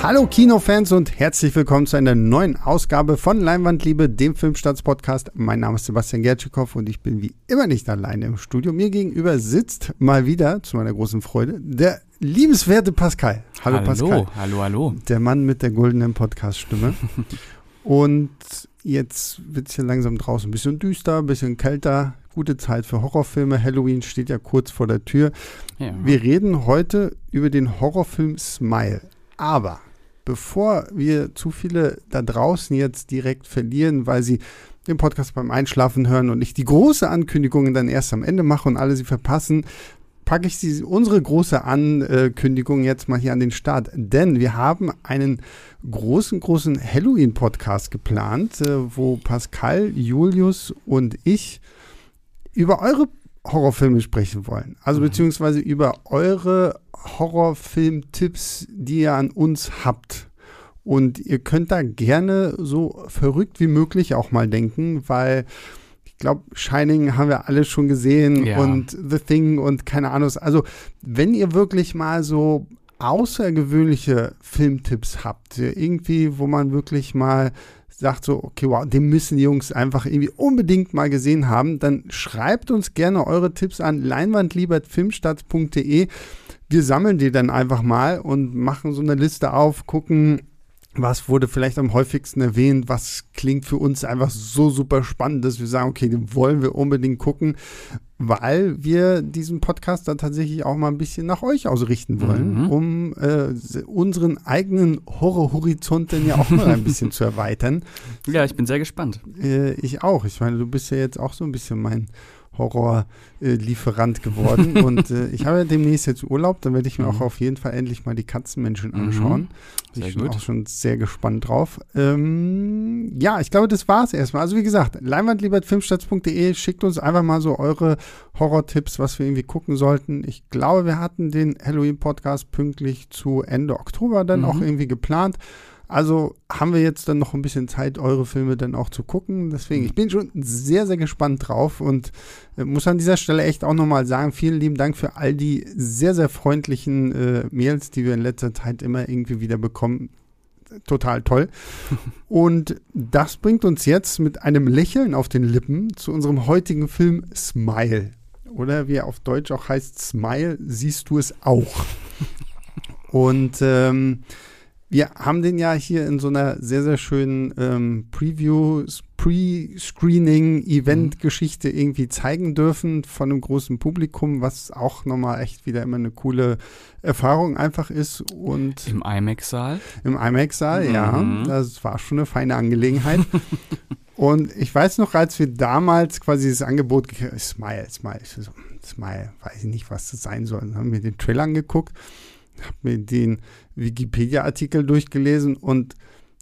Hallo Kinofans und herzlich willkommen zu einer neuen Ausgabe von Leinwandliebe, dem Filmstarts-Podcast. Mein Name ist Sebastian Gertschikow und ich bin wie immer nicht alleine im Studio. Mir gegenüber sitzt mal wieder, zu meiner großen Freude, der liebenswerte Pascal. Hallo, hallo Pascal. Hallo, hallo. Der Mann mit der goldenen Podcast-Stimme. und jetzt wird es hier langsam draußen ein bisschen düster, ein bisschen kälter. Gute Zeit für Horrorfilme. Halloween steht ja kurz vor der Tür. Ja. Wir reden heute über den Horrorfilm Smile. Aber bevor wir zu viele da draußen jetzt direkt verlieren, weil sie den Podcast beim Einschlafen hören und ich die große Ankündigung dann erst am Ende mache und alle sie verpassen, packe ich sie, unsere große Ankündigung jetzt mal hier an den Start. Denn wir haben einen großen, großen Halloween-Podcast geplant, äh, wo Pascal, Julius und ich über eure Horrorfilme sprechen wollen. Also mhm. beziehungsweise über eure Horrorfilm-Tipps, die ihr an uns habt. Und ihr könnt da gerne so verrückt wie möglich auch mal denken, weil ich glaube, Shining haben wir alle schon gesehen ja. und The Thing und keine Ahnung. Also, wenn ihr wirklich mal so außergewöhnliche Filmtipps habt, irgendwie, wo man wirklich mal sagt so, okay, wow, den müssen die Jungs einfach irgendwie unbedingt mal gesehen haben, dann schreibt uns gerne eure Tipps an leinwandliebertfilmstadt.de. Wir sammeln die dann einfach mal und machen so eine Liste auf, gucken, was wurde vielleicht am häufigsten erwähnt, was klingt für uns einfach so super spannend, dass wir sagen, okay, den wollen wir unbedingt gucken, weil wir diesen Podcast dann tatsächlich auch mal ein bisschen nach euch ausrichten wollen, mhm. um äh, unseren eigenen Horrorhorizont dann ja auch mal ein bisschen zu erweitern. Ja, ich bin sehr gespannt. Äh, ich auch. Ich meine, du bist ja jetzt auch so ein bisschen mein Horrorlieferant geworden. und äh, ich habe ja demnächst jetzt Urlaub, dann werde ich mir mhm. auch auf jeden Fall endlich mal die Katzenmenschen mhm. anschauen. Mhm. Sehr ich bin gut. auch schon sehr gespannt drauf. Ähm, ja, ich glaube, das war es erstmal. Also wie gesagt, leinwandliebertfilmstarts.de schickt uns einfach mal so eure Horror-Tipps, was wir irgendwie gucken sollten. Ich glaube, wir hatten den Halloween-Podcast pünktlich zu Ende Oktober dann mhm. auch irgendwie geplant. Also haben wir jetzt dann noch ein bisschen Zeit, eure Filme dann auch zu gucken. Deswegen, ich bin schon sehr, sehr gespannt drauf und äh, muss an dieser Stelle echt auch nochmal sagen, vielen lieben Dank für all die sehr, sehr freundlichen äh, Mails, die wir in letzter Zeit immer irgendwie wieder bekommen. Total toll. und das bringt uns jetzt mit einem Lächeln auf den Lippen zu unserem heutigen Film Smile. Oder wie er auf Deutsch auch heißt, Smile, siehst du es auch. Und ähm, wir haben den ja hier in so einer sehr, sehr schönen ähm, Preview, Pre-Screening-Event-Geschichte irgendwie zeigen dürfen von einem großen Publikum, was auch nochmal echt wieder immer eine coole Erfahrung einfach ist. Und Im IMAX-Saal? Im IMAX-Saal, mhm. ja. Das war schon eine feine Angelegenheit. und ich weiß noch, als wir damals quasi das Angebot gekriegt Smile, Smile, so, Smile, weiß ich nicht, was das sein soll. Haben wir den Trailer angeguckt habe mir den Wikipedia-Artikel durchgelesen und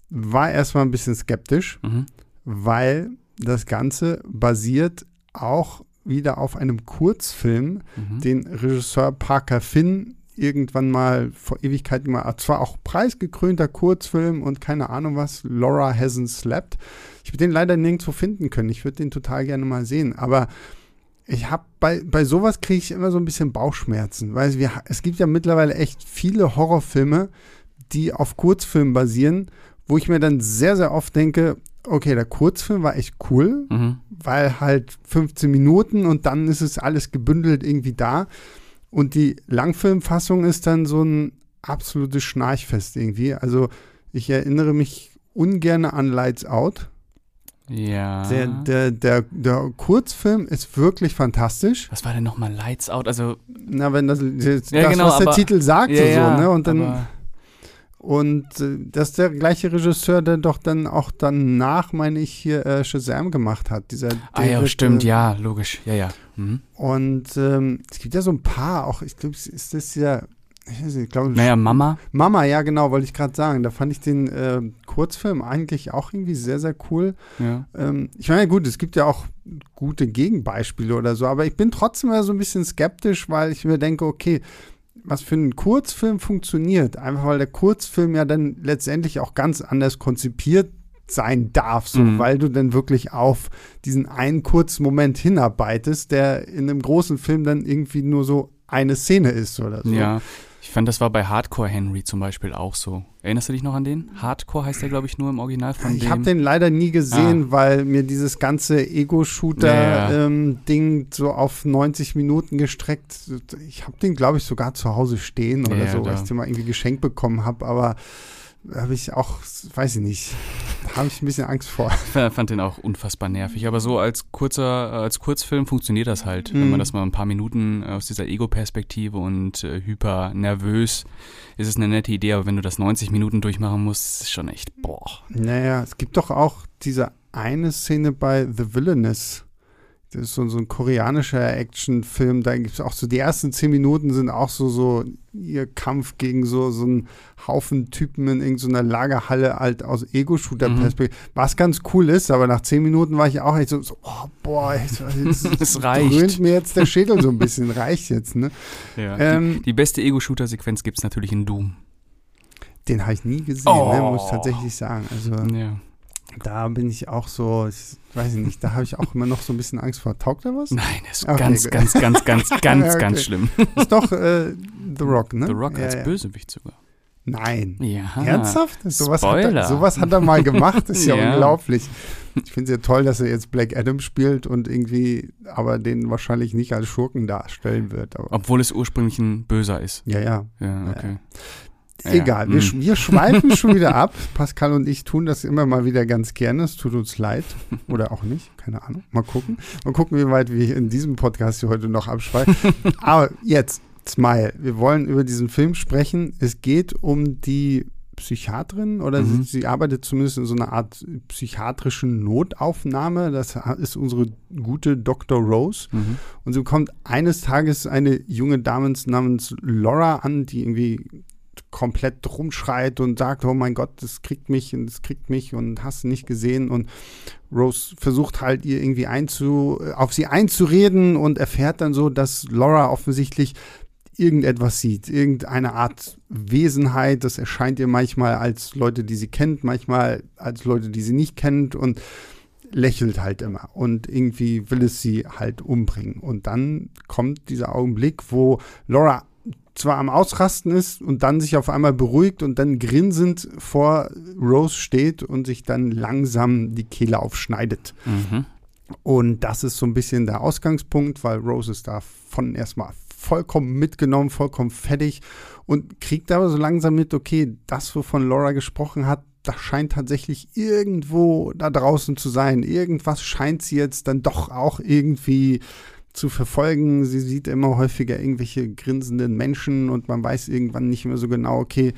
war erstmal ein bisschen skeptisch, mhm. weil das Ganze basiert auch wieder auf einem Kurzfilm, mhm. den Regisseur Parker Finn irgendwann mal vor Ewigkeiten mal, zwar auch preisgekrönter Kurzfilm und keine Ahnung was, Laura Hasn't Slept. Ich würde den leider nirgendwo finden können. Ich würde den total gerne mal sehen, aber ich habe bei, bei sowas kriege ich immer so ein bisschen Bauchschmerzen, weil wir, es gibt ja mittlerweile echt viele Horrorfilme, die auf Kurzfilmen basieren, wo ich mir dann sehr, sehr oft denke, okay, der Kurzfilm war echt cool, mhm. weil halt 15 Minuten und dann ist es alles gebündelt irgendwie da. Und die Langfilmfassung ist dann so ein absolutes Schnarchfest irgendwie. Also ich erinnere mich ungern an Lights Out ja. Der, der, der, der Kurzfilm ist wirklich fantastisch. Was war denn nochmal Lights Out? Also. Na, wenn das, das, ja, genau, was der aber, Titel sagt, ja, so, ne? Und dann. Und äh, das ist der gleiche Regisseur, der doch dann auch danach, meine ich, hier äh, Shazam gemacht hat. Dieser ah ja, stimmt, äh, ja, logisch, ja, ja. Mhm. Und ähm, es gibt ja so ein paar, auch, ich glaube, ist das ja ich glaube, naja, Mama. Mama, ja, genau, wollte ich gerade sagen. Da fand ich den äh, Kurzfilm eigentlich auch irgendwie sehr, sehr cool. Ja. Ähm, ich meine, gut, es gibt ja auch gute Gegenbeispiele oder so, aber ich bin trotzdem so ein bisschen skeptisch, weil ich mir denke, okay, was für einen Kurzfilm funktioniert, einfach weil der Kurzfilm ja dann letztendlich auch ganz anders konzipiert sein darf, so, mhm. weil du dann wirklich auf diesen einen kurzen Moment hinarbeitest, der in einem großen Film dann irgendwie nur so eine Szene ist oder so. Ja. Ich fand, das war bei Hardcore Henry zum Beispiel auch so. Erinnerst du dich noch an den? Hardcore heißt der, glaube ich, nur im Original von Ich habe den leider nie gesehen, ah. weil mir dieses ganze Ego-Shooter-Ding ja, ja. ähm, so auf 90 Minuten gestreckt. Ich habe den, glaube ich, sogar zu Hause stehen oder ja, so, weil ich den mal irgendwie geschenkt bekommen habe. Aber habe ich auch, weiß ich nicht, habe ich ein bisschen Angst vor. Ich fand den auch unfassbar nervig, aber so als kurzer, als Kurzfilm funktioniert das halt, mhm. wenn man das mal ein paar Minuten aus dieser Ego-Perspektive und äh, hyper nervös, ist es eine nette Idee, aber wenn du das 90 Minuten durchmachen musst, ist es schon echt, boah. Naja, es gibt doch auch diese eine Szene bei The Villainous, das ist so, so ein koreanischer Actionfilm. Da gibt es auch so, die ersten zehn Minuten sind auch so, so ihr Kampf gegen so, so einen Haufen Typen in irgendeiner Lagerhalle halt aus Ego-Shooter-Perspektive. Mhm. Was ganz cool ist, aber nach zehn Minuten war ich auch echt so, so oh, boah, jetzt, es reicht. dröhnt mir jetzt der Schädel so ein bisschen, reicht jetzt, ne? Ja, ähm, die, die, beste Ego-Shooter-Sequenz gibt es natürlich in Doom. Den habe ich nie gesehen, oh. ne, muss ich tatsächlich sagen. Also, ja da bin ich auch so, ich weiß nicht, da habe ich auch immer noch so ein bisschen Angst vor. Taugt er was? Nein, ist okay, ganz, gut. ganz, ganz, ganz, ganz, okay. ganz schlimm. Ist doch äh, The Rock, ne? The Rock ja, als ja. Bösewicht sogar. Nein. Ja. Ernsthaft? Sowas hat, er, sowas hat er mal gemacht, ist ja, ja unglaublich. Ich finde es ja toll, dass er jetzt Black Adam spielt und irgendwie aber den wahrscheinlich nicht als Schurken darstellen wird. Aber. Obwohl es ursprünglich ein Böser ist. Ja, ja. Ja, okay. Egal, wir, hm. wir schweifen schon wieder ab. Pascal und ich tun das immer mal wieder ganz gerne. Es tut uns leid. Oder auch nicht. Keine Ahnung. Mal gucken. Mal gucken, wie weit wir in diesem Podcast hier heute noch abschweifen. Aber jetzt, Smile. Wir wollen über diesen Film sprechen. Es geht um die Psychiatrin oder mhm. sie, sie, arbeitet zumindest in so einer Art psychiatrischen Notaufnahme. Das ist unsere gute Dr. Rose. Mhm. Und sie bekommt eines Tages eine junge Dame namens Laura an, die irgendwie komplett rumschreit und sagt, oh mein Gott, das kriegt mich und das kriegt mich und hast nicht gesehen. Und Rose versucht halt ihr irgendwie einzu, auf sie einzureden und erfährt dann so, dass Laura offensichtlich irgendetwas sieht, irgendeine Art Wesenheit, das erscheint ihr manchmal als Leute, die sie kennt, manchmal als Leute, die sie nicht kennt und lächelt halt immer. Und irgendwie will es sie halt umbringen. Und dann kommt dieser Augenblick, wo Laura zwar am Ausrasten ist und dann sich auf einmal beruhigt und dann grinsend vor Rose steht und sich dann langsam die Kehle aufschneidet. Mhm. Und das ist so ein bisschen der Ausgangspunkt, weil Rose ist davon erstmal vollkommen mitgenommen, vollkommen fertig und kriegt aber so langsam mit, okay, das, wovon Laura gesprochen hat, das scheint tatsächlich irgendwo da draußen zu sein. Irgendwas scheint sie jetzt dann doch auch irgendwie zu verfolgen. Sie sieht immer häufiger irgendwelche grinsenden Menschen und man weiß irgendwann nicht mehr so genau, okay,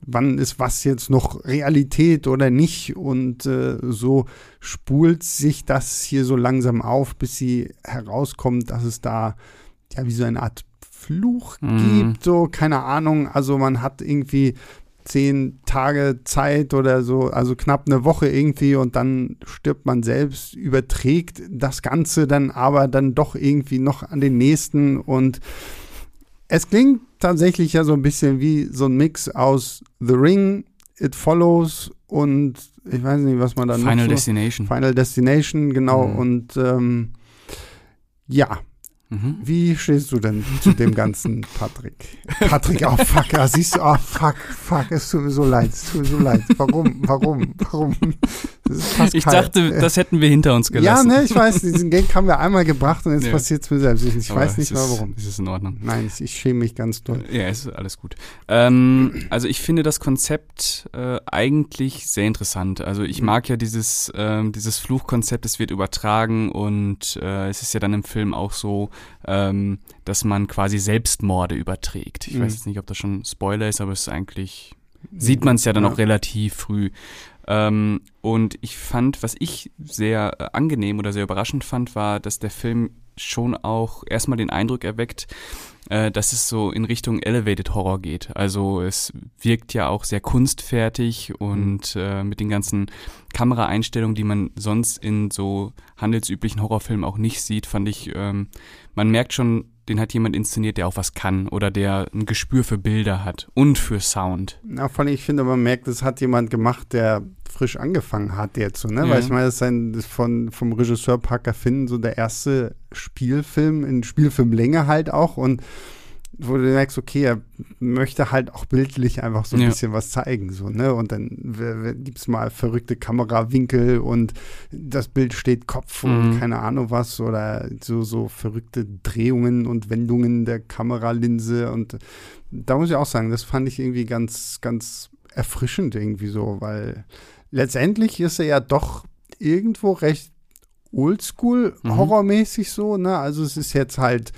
wann ist was jetzt noch Realität oder nicht. Und äh, so spult sich das hier so langsam auf, bis sie herauskommt, dass es da ja wie so eine Art Fluch mhm. gibt, so keine Ahnung. Also man hat irgendwie zehn Tage Zeit oder so, also knapp eine Woche irgendwie und dann stirbt man selbst, überträgt das Ganze dann aber dann doch irgendwie noch an den nächsten und es klingt tatsächlich ja so ein bisschen wie so ein Mix aus The Ring, It Follows und ich weiß nicht, was man dann Final so, Destination. Final Destination, genau. Mhm. Und ähm, ja, Mhm. Wie stehst du denn zu dem ganzen Patrick? Patrick, oh fuck, ja, siehst du, oh fuck, fuck, es tut mir so leid, es tut mir so leid. Warum, warum, warum? Ich dachte, das hätten wir hinter uns gelassen. Ja, ne, ich weiß, diesen Gag haben wir einmal gebracht und jetzt ja. passiert es mir selbst. Ich, ich weiß nicht mal warum. Ist es in Ordnung? Nein, ich, ich schäme mich ganz doll. Ja, ist alles gut. Ähm, also ich finde das Konzept äh, eigentlich sehr interessant. Also ich mhm. mag ja dieses, äh, dieses Fluchkonzept, es wird übertragen und äh, es ist ja dann im Film auch so, ähm, dass man quasi Selbstmorde überträgt. Ich mhm. weiß jetzt nicht, ob das schon Spoiler ist, aber es ist eigentlich, sieht man es ja dann ja. auch relativ früh. Ähm, und ich fand, was ich sehr äh, angenehm oder sehr überraschend fand, war, dass der Film schon auch erstmal den Eindruck erweckt, äh, dass es so in Richtung Elevated Horror geht. Also es wirkt ja auch sehr kunstfertig und mhm. äh, mit den ganzen Kameraeinstellungen, die man sonst in so handelsüblichen Horrorfilmen auch nicht sieht, fand ich, ähm, man merkt schon, den hat jemand inszeniert, der auch was kann oder der ein Gespür für Bilder hat und für Sound. Ja, vor allem, ich finde, man merkt, das hat jemand gemacht, der frisch angefangen hat jetzt so, ne? Ja. Weil ich meine, das ist ein, das von, vom Regisseur Parker Finn so der erste Spielfilm, in Spielfilmlänge halt auch und wo du merkst, okay, er möchte halt auch bildlich einfach so ein ja. bisschen was zeigen, so, ne? Und dann gibt es mal verrückte Kamerawinkel und das Bild steht Kopf mhm. und keine Ahnung was oder so, so verrückte Drehungen und Wendungen der Kameralinse und da muss ich auch sagen, das fand ich irgendwie ganz, ganz erfrischend irgendwie so, weil letztendlich ist er ja doch irgendwo recht oldschool, mhm. so, ne? Also es ist jetzt halt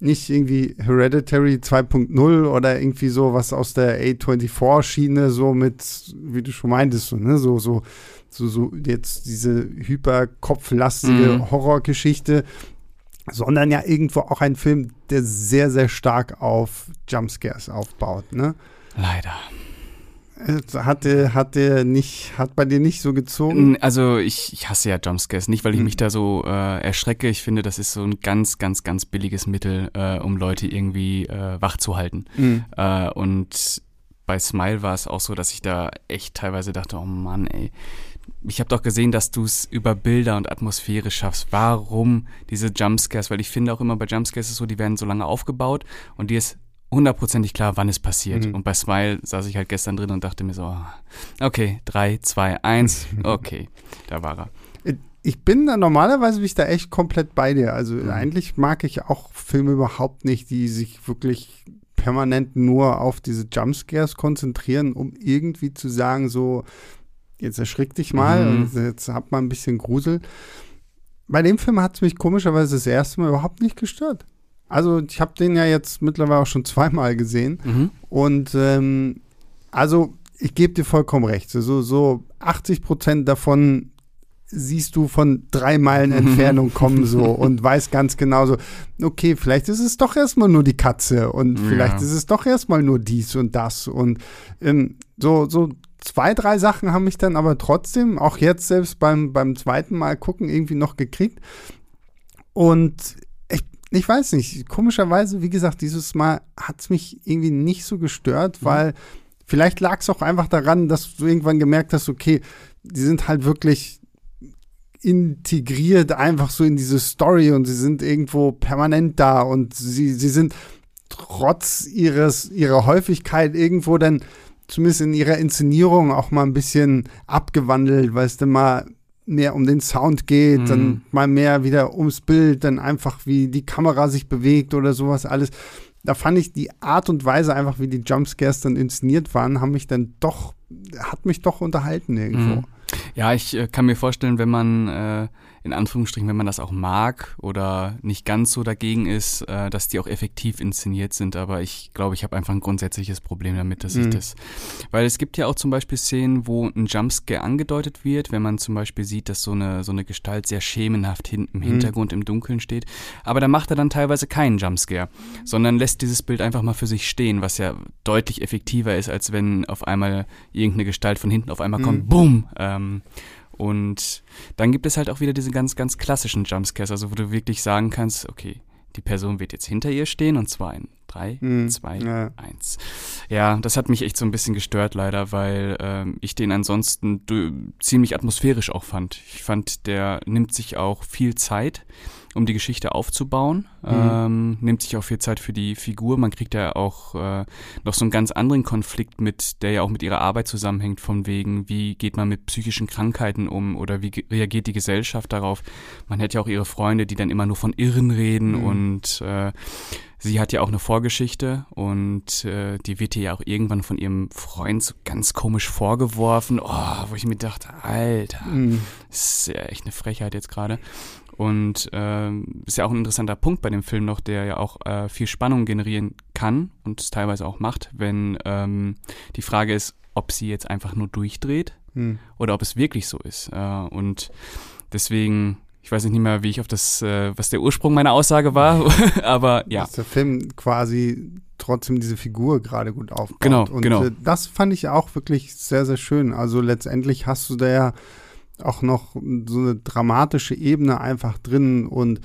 nicht irgendwie Hereditary 2.0 oder irgendwie so was aus der A24-Schiene, so mit, wie du schon meintest, so, ne, so, so, so, so jetzt diese hyperkopflastige mhm. Horrorgeschichte, sondern ja irgendwo auch ein Film, der sehr, sehr stark auf Jumpscares aufbaut, ne? Leider. Hat der, hat der nicht, hat bei dir nicht so gezogen? Also ich, ich hasse ja Jumpscares, nicht weil ich hm. mich da so äh, erschrecke. Ich finde, das ist so ein ganz, ganz, ganz billiges Mittel, äh, um Leute irgendwie äh, wach zu halten. Hm. Äh, und bei Smile war es auch so, dass ich da echt teilweise dachte, oh Mann, ey, ich habe doch gesehen, dass du es über Bilder und Atmosphäre schaffst. Warum diese Jumpscares? Weil ich finde auch immer bei Jumpscares ist es so, die werden so lange aufgebaut und dir ist hundertprozentig klar, wann es passiert. Mhm. Und bei Smile saß ich halt gestern drin und dachte mir so, okay, drei, zwei, eins, okay, da war er. Ich bin da normalerweise bin ich da echt komplett bei dir. Also mhm. eigentlich mag ich auch Filme überhaupt nicht, die sich wirklich permanent nur auf diese Jumpscares konzentrieren, um irgendwie zu sagen, so, jetzt erschrick dich mal mhm. und jetzt hab mal ein bisschen Grusel. Bei dem Film hat es mich komischerweise das erste Mal überhaupt nicht gestört. Also ich habe den ja jetzt mittlerweile auch schon zweimal gesehen. Mhm. Und ähm, also ich gebe dir vollkommen recht. So, so 80 Prozent davon siehst du von drei Meilen Entfernung kommen so und weißt ganz genau so, okay, vielleicht ist es doch erstmal nur die Katze und ja. vielleicht ist es doch erstmal nur dies und das und ähm, so, so zwei, drei Sachen haben mich dann aber trotzdem, auch jetzt selbst beim, beim zweiten Mal gucken, irgendwie noch gekriegt. Und ich weiß nicht, komischerweise, wie gesagt, dieses Mal hat es mich irgendwie nicht so gestört, mhm. weil vielleicht lag es auch einfach daran, dass du irgendwann gemerkt hast, okay, die sind halt wirklich integriert einfach so in diese Story und sie sind irgendwo permanent da und sie, sie sind trotz ihres, ihrer Häufigkeit irgendwo dann zumindest in ihrer Inszenierung auch mal ein bisschen abgewandelt, weil es dann mal mehr um den Sound geht, mhm. dann mal mehr wieder ums Bild, dann einfach wie die Kamera sich bewegt oder sowas alles. Da fand ich die Art und Weise einfach, wie die Jumpscares dann inszeniert waren, haben mich dann doch, hat mich doch unterhalten irgendwo. Mhm. Ja, ich äh, kann mir vorstellen, wenn man äh, in Anführungsstrichen, wenn man das auch mag oder nicht ganz so dagegen ist, äh, dass die auch effektiv inszeniert sind. Aber ich glaube, ich habe einfach ein grundsätzliches Problem damit, dass mhm. ich das. Weil es gibt ja auch zum Beispiel Szenen, wo ein Jumpscare angedeutet wird, wenn man zum Beispiel sieht, dass so eine, so eine Gestalt sehr schemenhaft hin, im mhm. Hintergrund im Dunkeln steht. Aber da macht er dann teilweise keinen Jumpscare, sondern lässt dieses Bild einfach mal für sich stehen, was ja deutlich effektiver ist, als wenn auf einmal irgendeine Gestalt von hinten auf einmal kommt, mhm. bumm. Ähm, und dann gibt es halt auch wieder diese ganz, ganz klassischen Jumpscares, also wo du wirklich sagen kannst, okay, die Person wird jetzt hinter ihr stehen und zwar in 3, 2, 1. Ja, das hat mich echt so ein bisschen gestört leider, weil ähm, ich den ansonsten ziemlich atmosphärisch auch fand. Ich fand, der nimmt sich auch viel Zeit um die Geschichte aufzubauen. Mhm. Ähm, nimmt sich auch viel Zeit für die Figur. Man kriegt ja auch äh, noch so einen ganz anderen Konflikt mit, der ja auch mit ihrer Arbeit zusammenhängt, von wegen, wie geht man mit psychischen Krankheiten um oder wie reagiert die Gesellschaft darauf. Man hat ja auch ihre Freunde, die dann immer nur von Irren reden mhm. und äh, sie hat ja auch eine Vorgeschichte und äh, die wird ihr ja auch irgendwann von ihrem Freund so ganz komisch vorgeworfen. Oh, wo ich mir dachte, Alter, mhm. das ist ja echt eine Frechheit jetzt gerade. Und äh, ist ja auch ein interessanter Punkt bei dem Film noch, der ja auch äh, viel Spannung generieren kann und es teilweise auch macht, wenn ähm, die Frage ist, ob sie jetzt einfach nur durchdreht hm. oder ob es wirklich so ist. Äh, und deswegen, ich weiß nicht mehr, wie ich auf das, äh, was der Ursprung meiner Aussage war, aber ja. Dass der Film quasi trotzdem diese Figur gerade gut aufbaut. Genau, und genau. Äh, das fand ich auch wirklich sehr, sehr schön. Also letztendlich hast du da ja auch noch so eine dramatische Ebene einfach drin und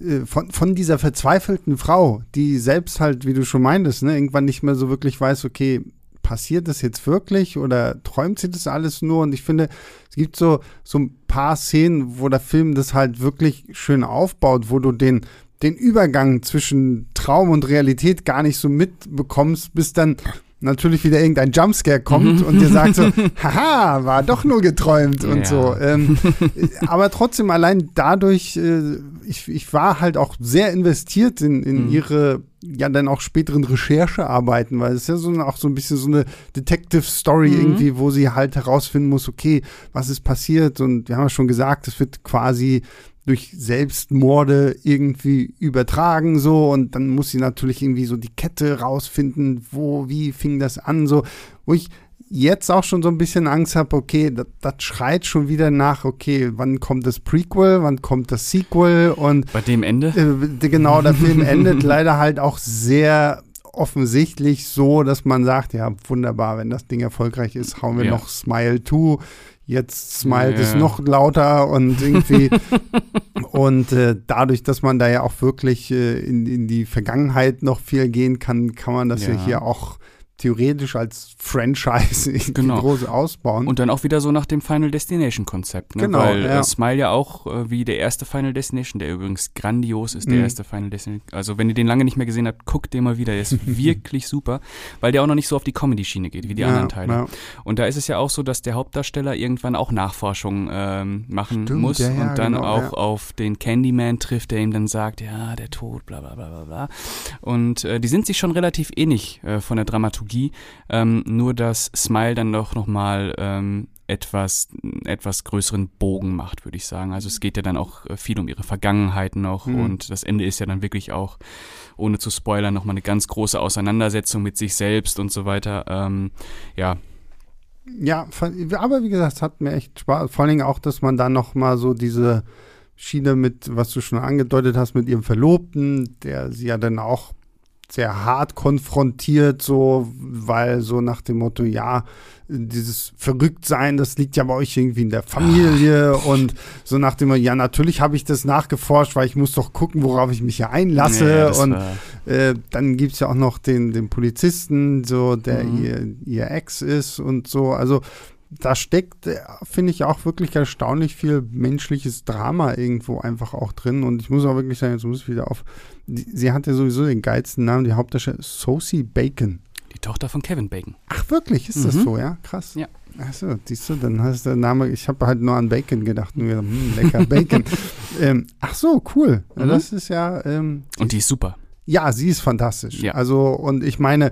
äh, von, von dieser verzweifelten Frau, die selbst halt, wie du schon meintest, ne, irgendwann nicht mehr so wirklich weiß, okay, passiert das jetzt wirklich oder träumt sie das alles nur? Und ich finde, es gibt so, so ein paar Szenen, wo der Film das halt wirklich schön aufbaut, wo du den, den Übergang zwischen Traum und Realität gar nicht so mitbekommst, bis dann natürlich wieder irgendein Jumpscare kommt mhm. und dir sagt so, haha, war doch nur geträumt und ja. so. Ähm, aber trotzdem allein dadurch, äh, ich, ich war halt auch sehr investiert in, in mhm. ihre ja dann auch späteren Recherchearbeiten, weil es ist ja so auch so ein bisschen so eine Detective Story mhm. irgendwie, wo sie halt herausfinden muss, okay, was ist passiert und wir haben ja schon gesagt, es wird quasi durch Selbstmorde irgendwie übertragen so und dann muss sie natürlich irgendwie so die Kette rausfinden, wo, wie fing das an so, wo ich jetzt auch schon so ein bisschen Angst habe, okay, das, das schreit schon wieder nach, okay, wann kommt das Prequel, wann kommt das Sequel und bei dem Ende? Äh, genau, der Film endet leider halt auch sehr offensichtlich so, dass man sagt, ja, wunderbar, wenn das Ding erfolgreich ist, hauen wir ja. noch Smile 2 jetzt smilet ja. es noch lauter und irgendwie und äh, dadurch, dass man da ja auch wirklich äh, in, in die Vergangenheit noch viel gehen kann, kann man das ja, ja hier auch theoretisch als Franchise genau. groß ausbauen. Und dann auch wieder so nach dem Final Destination Konzept, ne? Genau, Weil ja. Äh, Smile ja auch äh, wie der erste Final Destination, der übrigens grandios ist, der mhm. erste Final Destination. Also wenn ihr den lange nicht mehr gesehen habt, guckt den mal wieder. Der ist wirklich super, weil der auch noch nicht so auf die Comedy-Schiene geht wie die ja, anderen Teile. Ja. Und da ist es ja auch so, dass der Hauptdarsteller irgendwann auch Nachforschungen ähm, machen Stimmt, muss ja, und dann genau, auch auf den Candyman trifft, der ihm dann sagt, ja, der Tod, bla bla bla bla bla. Und äh, die sind sich schon relativ ähnlich äh, von der Dramaturgie. Ähm, ähm, nur dass Smile dann doch nochmal ähm, etwas, etwas größeren Bogen macht, würde ich sagen. Also es geht ja dann auch äh, viel um ihre Vergangenheit noch mhm. und das Ende ist ja dann wirklich auch, ohne zu spoilern, nochmal eine ganz große Auseinandersetzung mit sich selbst und so weiter. Ähm, ja, ja, aber wie gesagt, es hat mir echt Spaß. Vor allen Dingen auch, dass man dann noch mal so diese Schiene mit, was du schon angedeutet hast, mit ihrem Verlobten, der sie ja dann auch sehr hart konfrontiert, so, weil so nach dem Motto, ja, dieses Verrücktsein, das liegt ja bei euch irgendwie in der Familie Ach. und so nach dem Motto, ja, natürlich habe ich das nachgeforscht, weil ich muss doch gucken, worauf ich mich hier einlasse nee, und äh, dann gibt es ja auch noch den, den Polizisten, so, der mhm. ihr, ihr Ex ist und so, also da steckt, äh, finde ich, auch wirklich erstaunlich viel menschliches Drama irgendwo einfach auch drin. Und ich muss auch wirklich sagen, jetzt muss ich wieder auf. Die, sie hatte sowieso den geilsten Namen, die Hauptdarstellerin Sosie Bacon. Die Tochter von Kevin Bacon. Ach, wirklich? Ist mhm. das so, ja? Krass. Ja. Achso, siehst du, dann heißt der Name, ich habe halt nur an Bacon gedacht. Nur, hm, lecker Bacon. ähm, ach so, cool. Mhm. Das ist ja. Ähm, und die ist super. Ja, sie ist fantastisch. Ja. Also, und ich meine,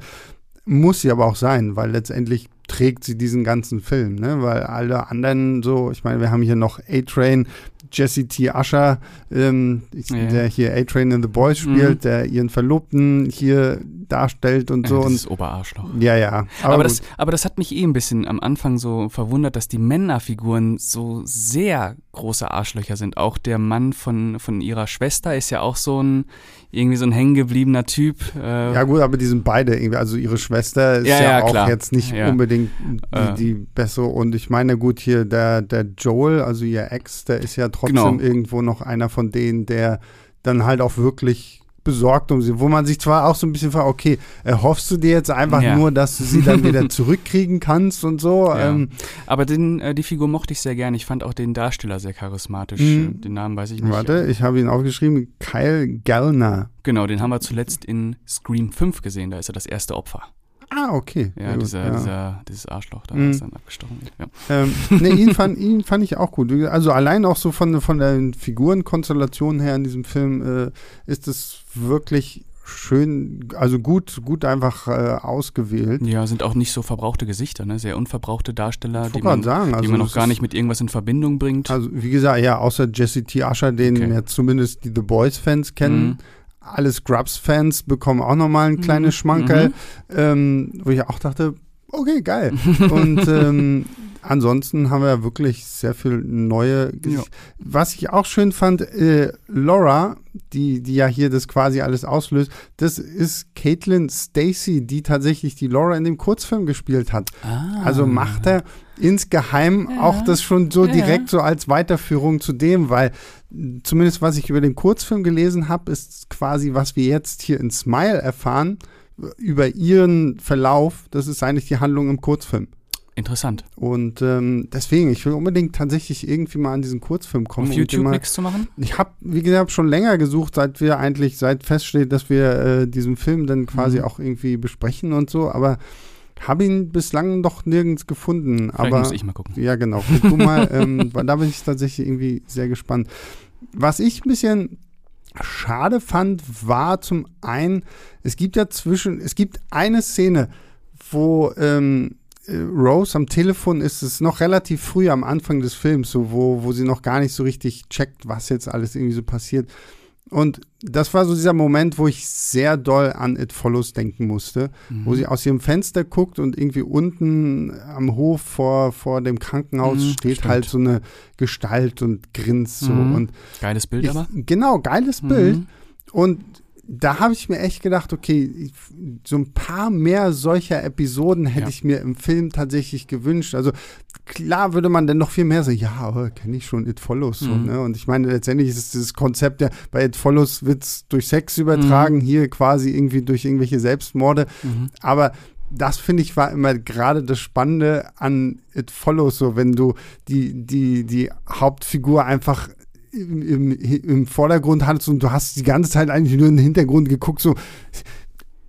muss sie aber auch sein, weil letztendlich trägt sie diesen ganzen Film, ne? Weil alle anderen so, ich meine, wir haben hier noch A-Train, Jesse T. Usher, ähm, ja. der hier A-Train in The Boys spielt, mhm. der ihren Verlobten hier darstellt und so. Ja, das und, Oberarschloch. Ja, ja. Aber, aber das, aber das hat mich eh ein bisschen am Anfang so verwundert, dass die Männerfiguren so sehr große Arschlöcher sind. Auch der Mann von, von ihrer Schwester ist ja auch so ein, irgendwie so ein hängengebliebener Typ. Äh ja gut, aber die sind beide irgendwie, also ihre Schwester ist ja, ja, ja auch klar. jetzt nicht unbedingt die, äh. die bessere. Und ich meine, gut, hier der, der Joel, also ihr Ex, der ist ja trotzdem genau. irgendwo noch einer von denen, der dann halt auch wirklich besorgt um sie, wo man sich zwar auch so ein bisschen fragt, okay, erhoffst du dir jetzt einfach ja. nur, dass du sie dann wieder zurückkriegen kannst und so. Ja. Ähm, Aber den, äh, die Figur mochte ich sehr gerne. Ich fand auch den Darsteller sehr charismatisch. Mhm. Den Namen weiß ich nicht. Warte, ich habe ihn aufgeschrieben, Kyle Gallner. Genau, den haben wir zuletzt in Scream 5 gesehen, da ist er das erste Opfer. Ah, okay. Ja, ja dieser, ja. Dieser, dieses Arschloch da mhm. ist dann abgestochen. Ja. Ähm, nee, ihn fand, ihn fand ich auch gut. Also allein auch so von, von der Figurenkonstellation her in diesem Film äh, ist es wirklich schön, also gut, gut einfach äh, ausgewählt. Ja, sind auch nicht so verbrauchte Gesichter, ne? Sehr unverbrauchte Darsteller, die man, sagen, also die man noch gar nicht mit irgendwas in Verbindung bringt. Also wie gesagt, ja, außer Jesse T. Usher, den okay. ja zumindest die The Boys-Fans kennen. Mhm alle Scrubs-Fans bekommen auch nochmal ein kleines mhm. Schmankerl, mhm. ähm, wo ich auch dachte, okay, geil. Und ähm, ansonsten haben wir wirklich sehr viel neue. Ja. Was ich auch schön fand, äh, Laura, die, die ja hier das quasi alles auslöst, das ist Caitlin Stacy, die tatsächlich die Laura in dem Kurzfilm gespielt hat. Ah. Also macht er insgeheim ja. auch das schon so direkt so als Weiterführung zu dem, weil zumindest was ich über den Kurzfilm gelesen habe, ist quasi, was wir jetzt hier in Smile erfahren, über ihren Verlauf, das ist eigentlich die Handlung im Kurzfilm. interessant. Und ähm, deswegen, ich will unbedingt tatsächlich irgendwie mal an diesen Kurzfilm kommen. Auf YouTube mal, nichts zu machen? Ich habe, wie gesagt, schon länger gesucht, seit wir eigentlich, seit feststeht, dass wir äh, diesen Film dann quasi mhm. auch irgendwie besprechen und so, aber habe ihn bislang noch nirgends gefunden. Vielleicht aber muss ich mal gucken. Ja, genau. Guck du mal, ähm, da bin ich tatsächlich irgendwie sehr gespannt. Was ich ein bisschen schade fand, war zum einen, es gibt ja zwischen, es gibt eine Szene, wo ähm, äh, Rose am Telefon ist, es noch relativ früh am Anfang des Films, so wo, wo sie noch gar nicht so richtig checkt, was jetzt alles irgendwie so passiert. Und das war so dieser Moment, wo ich sehr doll an It Follows denken musste, mhm. wo sie aus ihrem Fenster guckt und irgendwie unten am Hof vor, vor dem Krankenhaus mhm, steht stimmt. halt so eine Gestalt und grinst so. Mhm. Und geiles Bild ich, aber? Genau, geiles Bild. Mhm. Und da habe ich mir echt gedacht, okay, so ein paar mehr solcher Episoden hätte ja. ich mir im Film tatsächlich gewünscht. Also klar würde man dann noch viel mehr sagen, ja, kenne ich schon It Follows so, mhm. ne? Und ich meine, letztendlich ist es dieses Konzept ja, bei It Follows wird es durch Sex übertragen, mhm. hier quasi irgendwie durch irgendwelche Selbstmorde. Mhm. Aber das finde ich war immer gerade das Spannende an It Follows, so wenn du die, die, die Hauptfigur einfach im, im, Vordergrund hattest und du hast die ganze Zeit eigentlich nur in den Hintergrund geguckt, so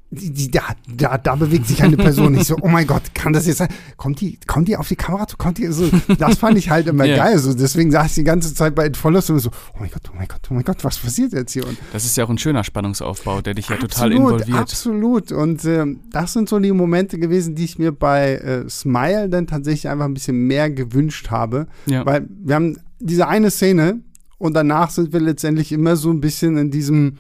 die, die, da, da, da bewegt sich eine Person nicht so, oh mein Gott, kann das jetzt sein? Kommt die, kommt die auf die Kamera zu? Kommt die so? Das fand ich halt immer yeah. geil. So, deswegen saß ich die ganze Zeit bei Follows und so, oh mein Gott, oh mein Gott, oh mein Gott, was passiert jetzt hier? Und das ist ja auch ein schöner Spannungsaufbau, der dich ja absolut, total involviert. Absolut. Und äh, das sind so die Momente gewesen, die ich mir bei äh, Smile dann tatsächlich einfach ein bisschen mehr gewünscht habe. Ja. Weil wir haben diese eine Szene, und danach sind wir letztendlich immer so ein bisschen in diesem,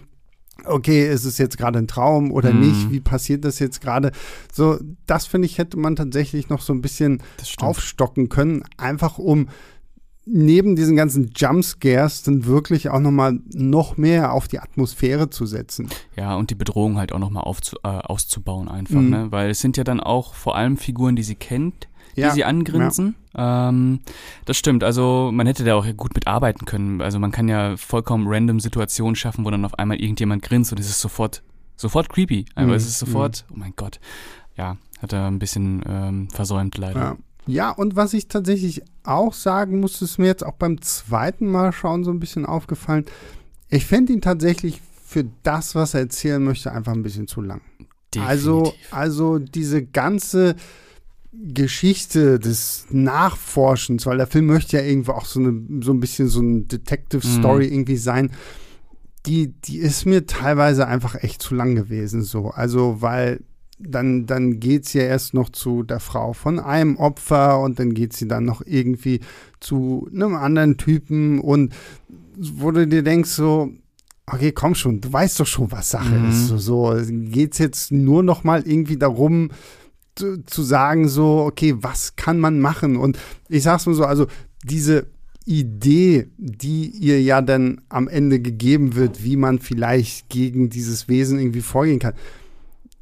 okay, ist es jetzt gerade ein Traum oder mhm. nicht? Wie passiert das jetzt gerade? So, das finde ich, hätte man tatsächlich noch so ein bisschen aufstocken können, einfach um neben diesen ganzen Jumpscares dann wirklich auch nochmal noch mehr auf die Atmosphäre zu setzen. Ja, und die Bedrohung halt auch nochmal äh, auszubauen einfach, mhm. ne? Weil es sind ja dann auch vor allem Figuren, die sie kennt, die ja. sie angrinsen. Ja. Ähm, das stimmt, also man hätte da auch gut mitarbeiten können. Also man kann ja vollkommen random Situationen schaffen, wo dann auf einmal irgendjemand grinst und es ist sofort, sofort creepy. Aber mhm. es ist sofort, mhm. oh mein Gott. Ja, hat er ein bisschen ähm, versäumt leider. Ja. Ja, und was ich tatsächlich auch sagen muss, ist mir jetzt auch beim zweiten Mal schauen so ein bisschen aufgefallen. Ich fände ihn tatsächlich für das, was er erzählen möchte, einfach ein bisschen zu lang. Definitiv. Also, also diese ganze Geschichte des Nachforschens, weil der Film möchte ja irgendwo auch so, eine, so ein bisschen so eine Detective-Story mhm. irgendwie sein. Die, die ist mir teilweise einfach echt zu lang gewesen, so. Also, weil dann, dann geht es ja erst noch zu der Frau von einem Opfer und dann geht sie dann noch irgendwie zu einem anderen Typen und wo du dir denkst, so, okay, komm schon, du weißt doch schon, was Sache mhm. ist. So, so geht es jetzt nur noch mal irgendwie darum, zu, zu sagen, so, okay, was kann man machen? Und ich sag's mal so, also diese Idee, die ihr ja dann am Ende gegeben wird, wie man vielleicht gegen dieses Wesen irgendwie vorgehen kann,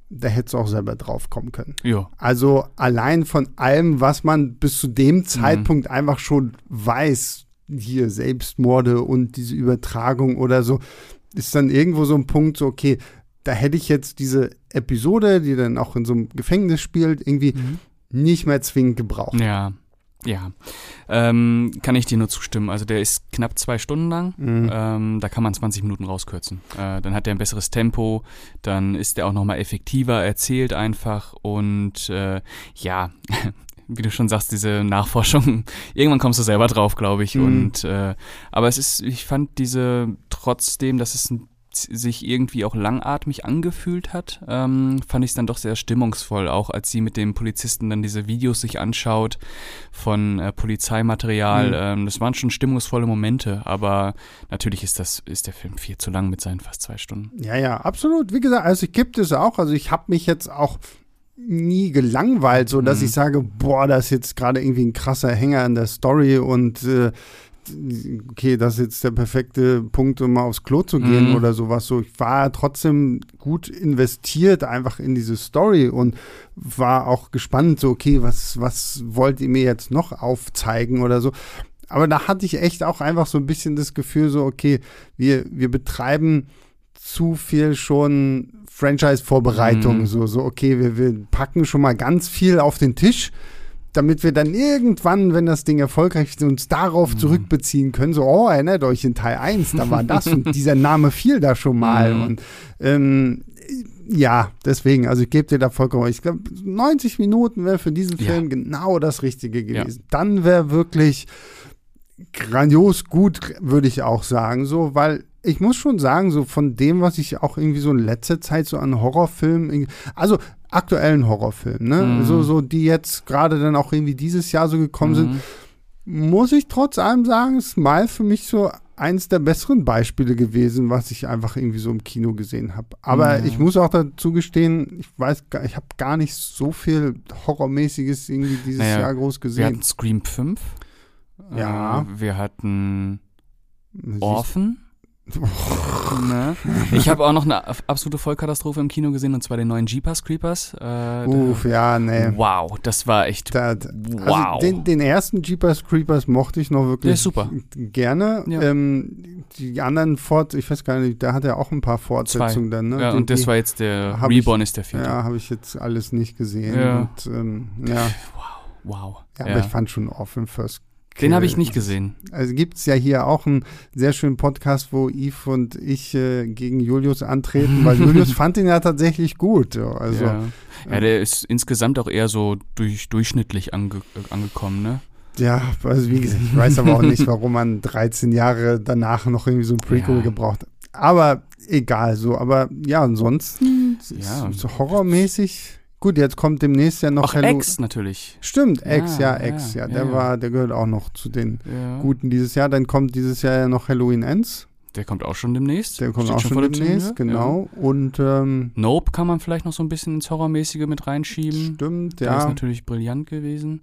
da hättest du auch selber drauf kommen können. Ja. Also allein von allem, was man bis zu dem mhm. Zeitpunkt mhm. einfach schon weiß, hier Selbstmorde und diese Übertragung oder so, ist dann irgendwo so ein Punkt, so, okay, da hätte ich jetzt diese Episode, die dann auch in so einem Gefängnis spielt, irgendwie mhm. nicht mehr zwingend gebraucht. Ja. Ja, ähm, kann ich dir nur zustimmen. Also der ist knapp zwei Stunden lang. Mhm. Ähm, da kann man 20 Minuten rauskürzen. Äh, dann hat er ein besseres Tempo, dann ist er auch nochmal effektiver erzählt einfach und äh, ja, wie du schon sagst, diese Nachforschung, irgendwann kommst du selber drauf, glaube ich. Mhm. Und äh, aber es ist, ich fand diese trotzdem, dass es ein sich irgendwie auch langatmig angefühlt hat, ähm, fand ich es dann doch sehr stimmungsvoll, auch als sie mit dem Polizisten dann diese Videos sich anschaut von äh, Polizeimaterial. Mhm. Ähm, das waren schon stimmungsvolle Momente, aber natürlich ist das, ist der Film viel zu lang mit seinen fast zwei Stunden. Ja, ja, absolut. Wie gesagt, also ich gibt es auch. Also ich habe mich jetzt auch nie gelangweilt, so dass mhm. ich sage, boah, das ist jetzt gerade irgendwie ein krasser Hänger in der Story und äh, okay, das ist jetzt der perfekte Punkt, um mal aufs Klo zu gehen mhm. oder sowas. So, ich war trotzdem gut investiert einfach in diese Story und war auch gespannt, so, okay, was, was wollt ihr mir jetzt noch aufzeigen oder so. Aber da hatte ich echt auch einfach so ein bisschen das Gefühl, so, okay, wir, wir betreiben zu viel schon Franchise-Vorbereitung. Mhm. So, so, okay, wir, wir packen schon mal ganz viel auf den Tisch damit wir dann irgendwann, wenn das Ding erfolgreich ist, uns darauf mhm. zurückbeziehen können. So, oh, erinnert euch in Teil 1, da war das und dieser Name fiel da schon mal. Mhm. Und ähm, ja, deswegen, also ich gebe dir da vollkommen. Ich glaube, 90 Minuten wäre für diesen Film ja. genau das Richtige gewesen. Ja. Dann wäre wirklich grandios gut, würde ich auch sagen, so, weil ich muss schon sagen, so von dem, was ich auch irgendwie so in letzter Zeit so an Horrorfilmen, also aktuellen Horrorfilmen, ne, mhm. so, so, die jetzt gerade dann auch irgendwie dieses Jahr so gekommen mhm. sind, muss ich trotz allem sagen, Smile für mich so eins der besseren Beispiele gewesen, was ich einfach irgendwie so im Kino gesehen habe. Aber mhm. ich muss auch dazu gestehen, ich weiß, ich habe gar nicht so viel Horrormäßiges irgendwie dieses naja, Jahr groß gesehen. Wir hatten Scream 5. Ja. Äh, wir hatten Orphan. Ne? Ich habe auch noch eine absolute Vollkatastrophe im Kino gesehen und zwar den neuen Jeepers Creepers. Äh, Uff, ja, nee. Wow, das war echt. Da, also wow. Den, den, ersten Jeepers Creepers mochte ich noch wirklich super. gerne. Ja. Ähm, die anderen Fort, ich weiß gar nicht, da hat er auch ein paar Fortsetzungen Zwei. dann. Ne? Ja, die, und das war jetzt der Reborn ich, ist der vierte. Ja, habe ich jetzt alles nicht gesehen. Ja. Und, ähm, ja. Wow. Wow. Ja, aber ich fand schon Orphan First den habe ich nicht gesehen. Also gibt es ja hier auch einen sehr schönen Podcast, wo Yves und ich äh, gegen Julius antreten, weil Julius fand ihn ja tatsächlich gut. Also, ja. ja. der ist insgesamt auch eher so durch, durchschnittlich ange, angekommen, ne? Ja, also wie gesagt, ich weiß aber auch nicht, warum man 13 Jahre danach noch irgendwie so ein Prequel ja. gebraucht hat. Aber egal so. Aber ja, ansonsten ja. so horrormäßig Gut, jetzt kommt demnächst ja noch Ach, Hello X natürlich. Stimmt, X, ja, ja X, ja. Der ja. war, der gehört auch noch zu den Guten dieses Jahr. Dann kommt dieses Jahr ja noch Halloween Ends. Der kommt auch schon demnächst. Der kommt Steht auch schon, schon demnächst, genau. Und ähm, Nope kann man vielleicht noch so ein bisschen ins Horrormäßige mit reinschieben. Stimmt, ja. Der ist natürlich brillant gewesen.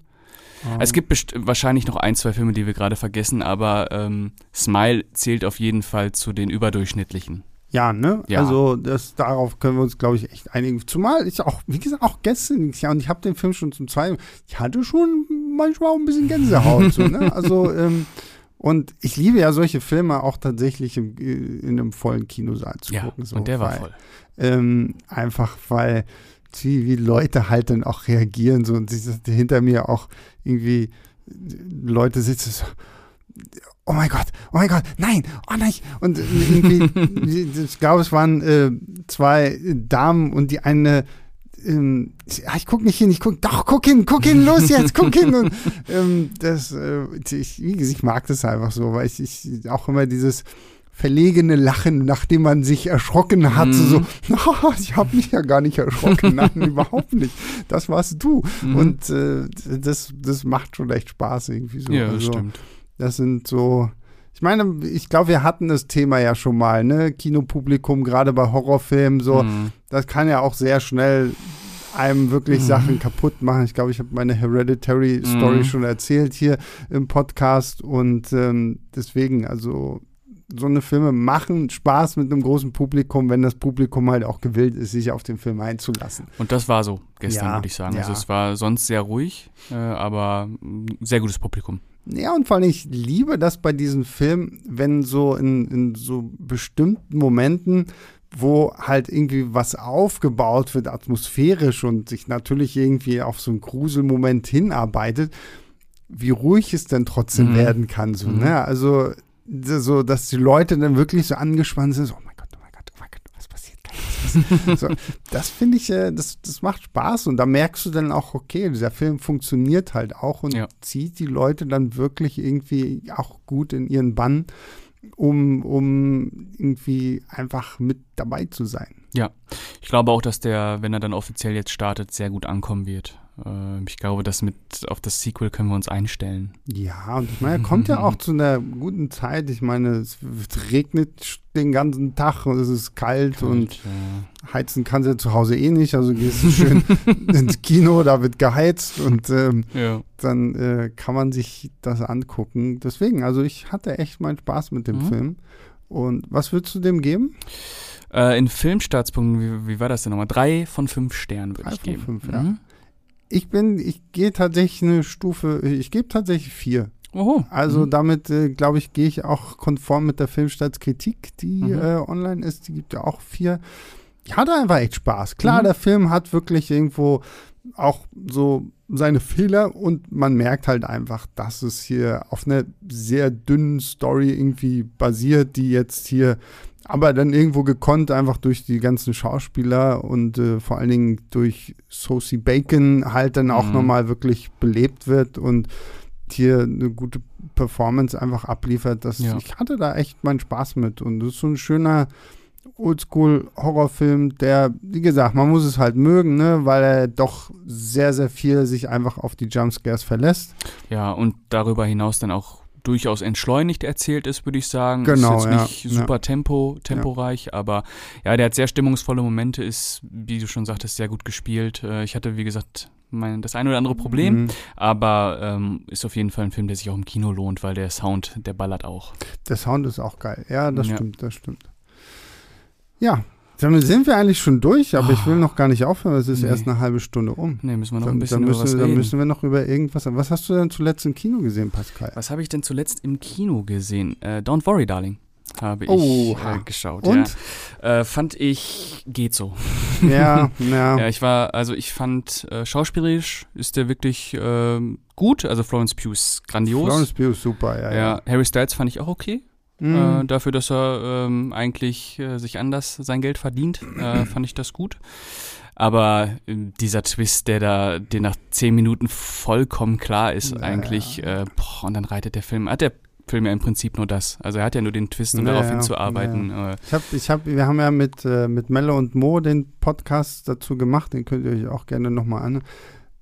Oh. Es gibt wahrscheinlich noch ein, zwei Filme, die wir gerade vergessen, aber ähm, Smile zählt auf jeden Fall zu den überdurchschnittlichen. Ja, ne? Ja. Also das, darauf können wir uns, glaube ich, echt einigen. Zumal ich auch, wie gesagt, auch gestern, ja, und ich habe den Film schon zum zweiten, ich hatte schon manchmal auch ein bisschen Gänsehaut. so, ne? Also, ähm, und ich liebe ja solche Filme auch tatsächlich im, äh, in einem vollen Kinosaal zu ja, gucken. So, und der war voll. Ähm, einfach weil wie, wie Leute halt dann auch reagieren so und hinter mir auch irgendwie Leute sitzen so, oh mein Gott, oh mein Gott, nein, oh nein. Und irgendwie, ich glaube, es waren äh, zwei Damen und die eine, ähm, ja, ich guck nicht hin, ich guck, doch, guck hin, guck hin, los jetzt, guck hin. Und, ähm, das, äh, ich, ich mag das einfach so, weil ich, ich auch immer dieses verlegene Lachen, nachdem man sich erschrocken hat, mhm. so, oh, ich habe mich ja gar nicht erschrocken, nein, überhaupt nicht. Das warst du. Mhm. Und äh, das, das macht schon echt Spaß irgendwie so. Ja, also, stimmt. Das sind so. Ich meine, ich glaube, wir hatten das Thema ja schon mal, ne? Kinopublikum, gerade bei Horrorfilmen, so. Mhm. Das kann ja auch sehr schnell einem wirklich mhm. Sachen kaputt machen. Ich glaube, ich habe meine Hereditary-Story mhm. schon erzählt hier im Podcast und ähm, deswegen, also so eine Filme machen Spaß mit einem großen Publikum, wenn das Publikum halt auch gewillt ist, sich auf den Film einzulassen. Und das war so gestern, ja, würde ich sagen. Also ja. Also es war sonst sehr ruhig, äh, aber ein sehr gutes Publikum. Ja, und vor allem, ich liebe das bei diesen Filmen, wenn so in, in so bestimmten Momenten, wo halt irgendwie was aufgebaut wird, atmosphärisch und sich natürlich irgendwie auf so einen Gruselmoment hinarbeitet, wie ruhig es denn trotzdem mhm. werden kann. So, mhm. ne? Also, so, dass die Leute dann wirklich so angespannt sind, so, oh mein so, das finde ich, äh, das, das macht Spaß und da merkst du dann auch, okay, dieser Film funktioniert halt auch und ja. zieht die Leute dann wirklich irgendwie auch gut in ihren Bann, um, um irgendwie einfach mit dabei zu sein. Ja, ich glaube auch, dass der, wenn er dann offiziell jetzt startet, sehr gut ankommen wird. Äh, ich glaube, dass mit auf das Sequel können wir uns einstellen. Ja, und ich meine, er kommt ja auch zu einer guten Zeit. Ich meine, es regnet den ganzen Tag und es ist kalt, kalt und ja. heizen kann sie zu Hause eh nicht. Also gehst du schön ins Kino, da wird geheizt und ähm, ja. dann äh, kann man sich das angucken. Deswegen, also ich hatte echt meinen Spaß mit dem mhm. Film. Und was würdest du dem geben? Äh, in Filmstartspunkten, wie, wie, war das denn nochmal? Drei von fünf Sternen würde ich geben. Fünf, ja. Mhm. Ich bin, ich gehe tatsächlich eine Stufe, ich gebe tatsächlich vier. Oho. Also mhm. damit, äh, glaube ich, gehe ich auch konform mit der Filmstartskritik, die mhm. äh, online ist. Die gibt ja auch vier. Ich hatte einfach echt Spaß. Klar, mhm. der Film hat wirklich irgendwo auch so seine Fehler und man merkt halt einfach, dass es hier auf einer sehr dünnen Story irgendwie basiert, die jetzt hier aber dann irgendwo gekonnt einfach durch die ganzen Schauspieler und äh, vor allen Dingen durch Sosie Bacon halt dann auch mhm. nochmal wirklich belebt wird und hier eine gute Performance einfach abliefert. Das, ja. Ich hatte da echt meinen Spaß mit und das ist so ein schöner Oldschool-Horrorfilm, der, wie gesagt, man muss es halt mögen, ne, weil er doch sehr, sehr viel sich einfach auf die Jumpscares verlässt. Ja, und darüber hinaus dann auch durchaus entschleunigt erzählt ist, würde ich sagen. Genau. Ist jetzt ja, nicht super ja. Tempo, temporeich, ja. aber ja, der hat sehr stimmungsvolle Momente, ist, wie du schon sagtest, sehr gut gespielt. Äh, ich hatte, wie gesagt, mein, das ein oder andere Problem, mhm. aber ähm, ist auf jeden Fall ein Film, der sich auch im Kino lohnt, weil der Sound, der ballert auch. Der Sound ist auch geil. Ja, das stimmt, das stimmt. Ja, damit sind wir eigentlich schon durch, aber oh. ich will ah. noch gar nicht aufhören, es ist nee. erst eine halbe Stunde um. Nee, müssen wir noch dann, ein bisschen dann müssen, über was Dann müssen wir noch über irgendwas. Was hast du denn zuletzt im Kino gesehen, Pascal? Was habe ich denn zuletzt im Kino gesehen? Äh, Don't Worry, Darling. Habe ich oh, äh, geschaut. Und? Ja. Äh, fand ich, geht so. Ja, ja. ja, ich war, also ich fand, äh, schauspielerisch ist der wirklich ähm, gut. Also Florence Pugh ist grandios. Florence Pugh ist super, ja, ja. ja. Harry Styles fand ich auch okay. Mhm. Äh, dafür, dass er ähm, eigentlich äh, sich anders sein Geld verdient, äh, fand ich das gut. Aber äh, dieser Twist, der da, der nach zehn Minuten vollkommen klar ist, naja. eigentlich, äh, boah, und dann reitet der Film, hat der Film ja im Prinzip nur das. Also er hat ja nur den Twist, um naja, darauf hinzuarbeiten. Naja. Äh. Ich habe, ich hab, wir haben ja mit, mit Melle und Mo den Podcast dazu gemacht, den könnt ihr euch auch gerne nochmal an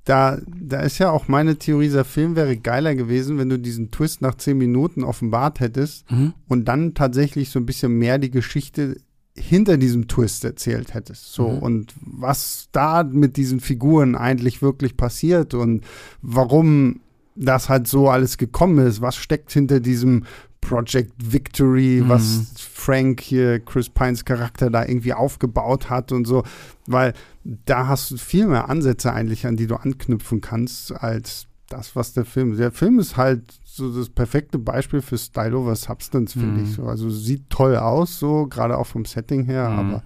da, da ist ja auch meine Theorie, dieser Film wäre geiler gewesen, wenn du diesen Twist nach zehn Minuten offenbart hättest mhm. und dann tatsächlich so ein bisschen mehr die Geschichte hinter diesem Twist erzählt hättest. So, mhm. und was da mit diesen Figuren eigentlich wirklich passiert und warum das halt so alles gekommen ist, was steckt hinter diesem Project Victory, mhm. was Frank hier, Chris Pines Charakter da irgendwie aufgebaut hat und so, weil da hast du viel mehr Ansätze eigentlich, an die du anknüpfen kannst, als das, was der Film. Der Film ist halt so das perfekte Beispiel für Style over Substance, finde mhm. ich so. Also sieht toll aus, so, gerade auch vom Setting her, mhm. aber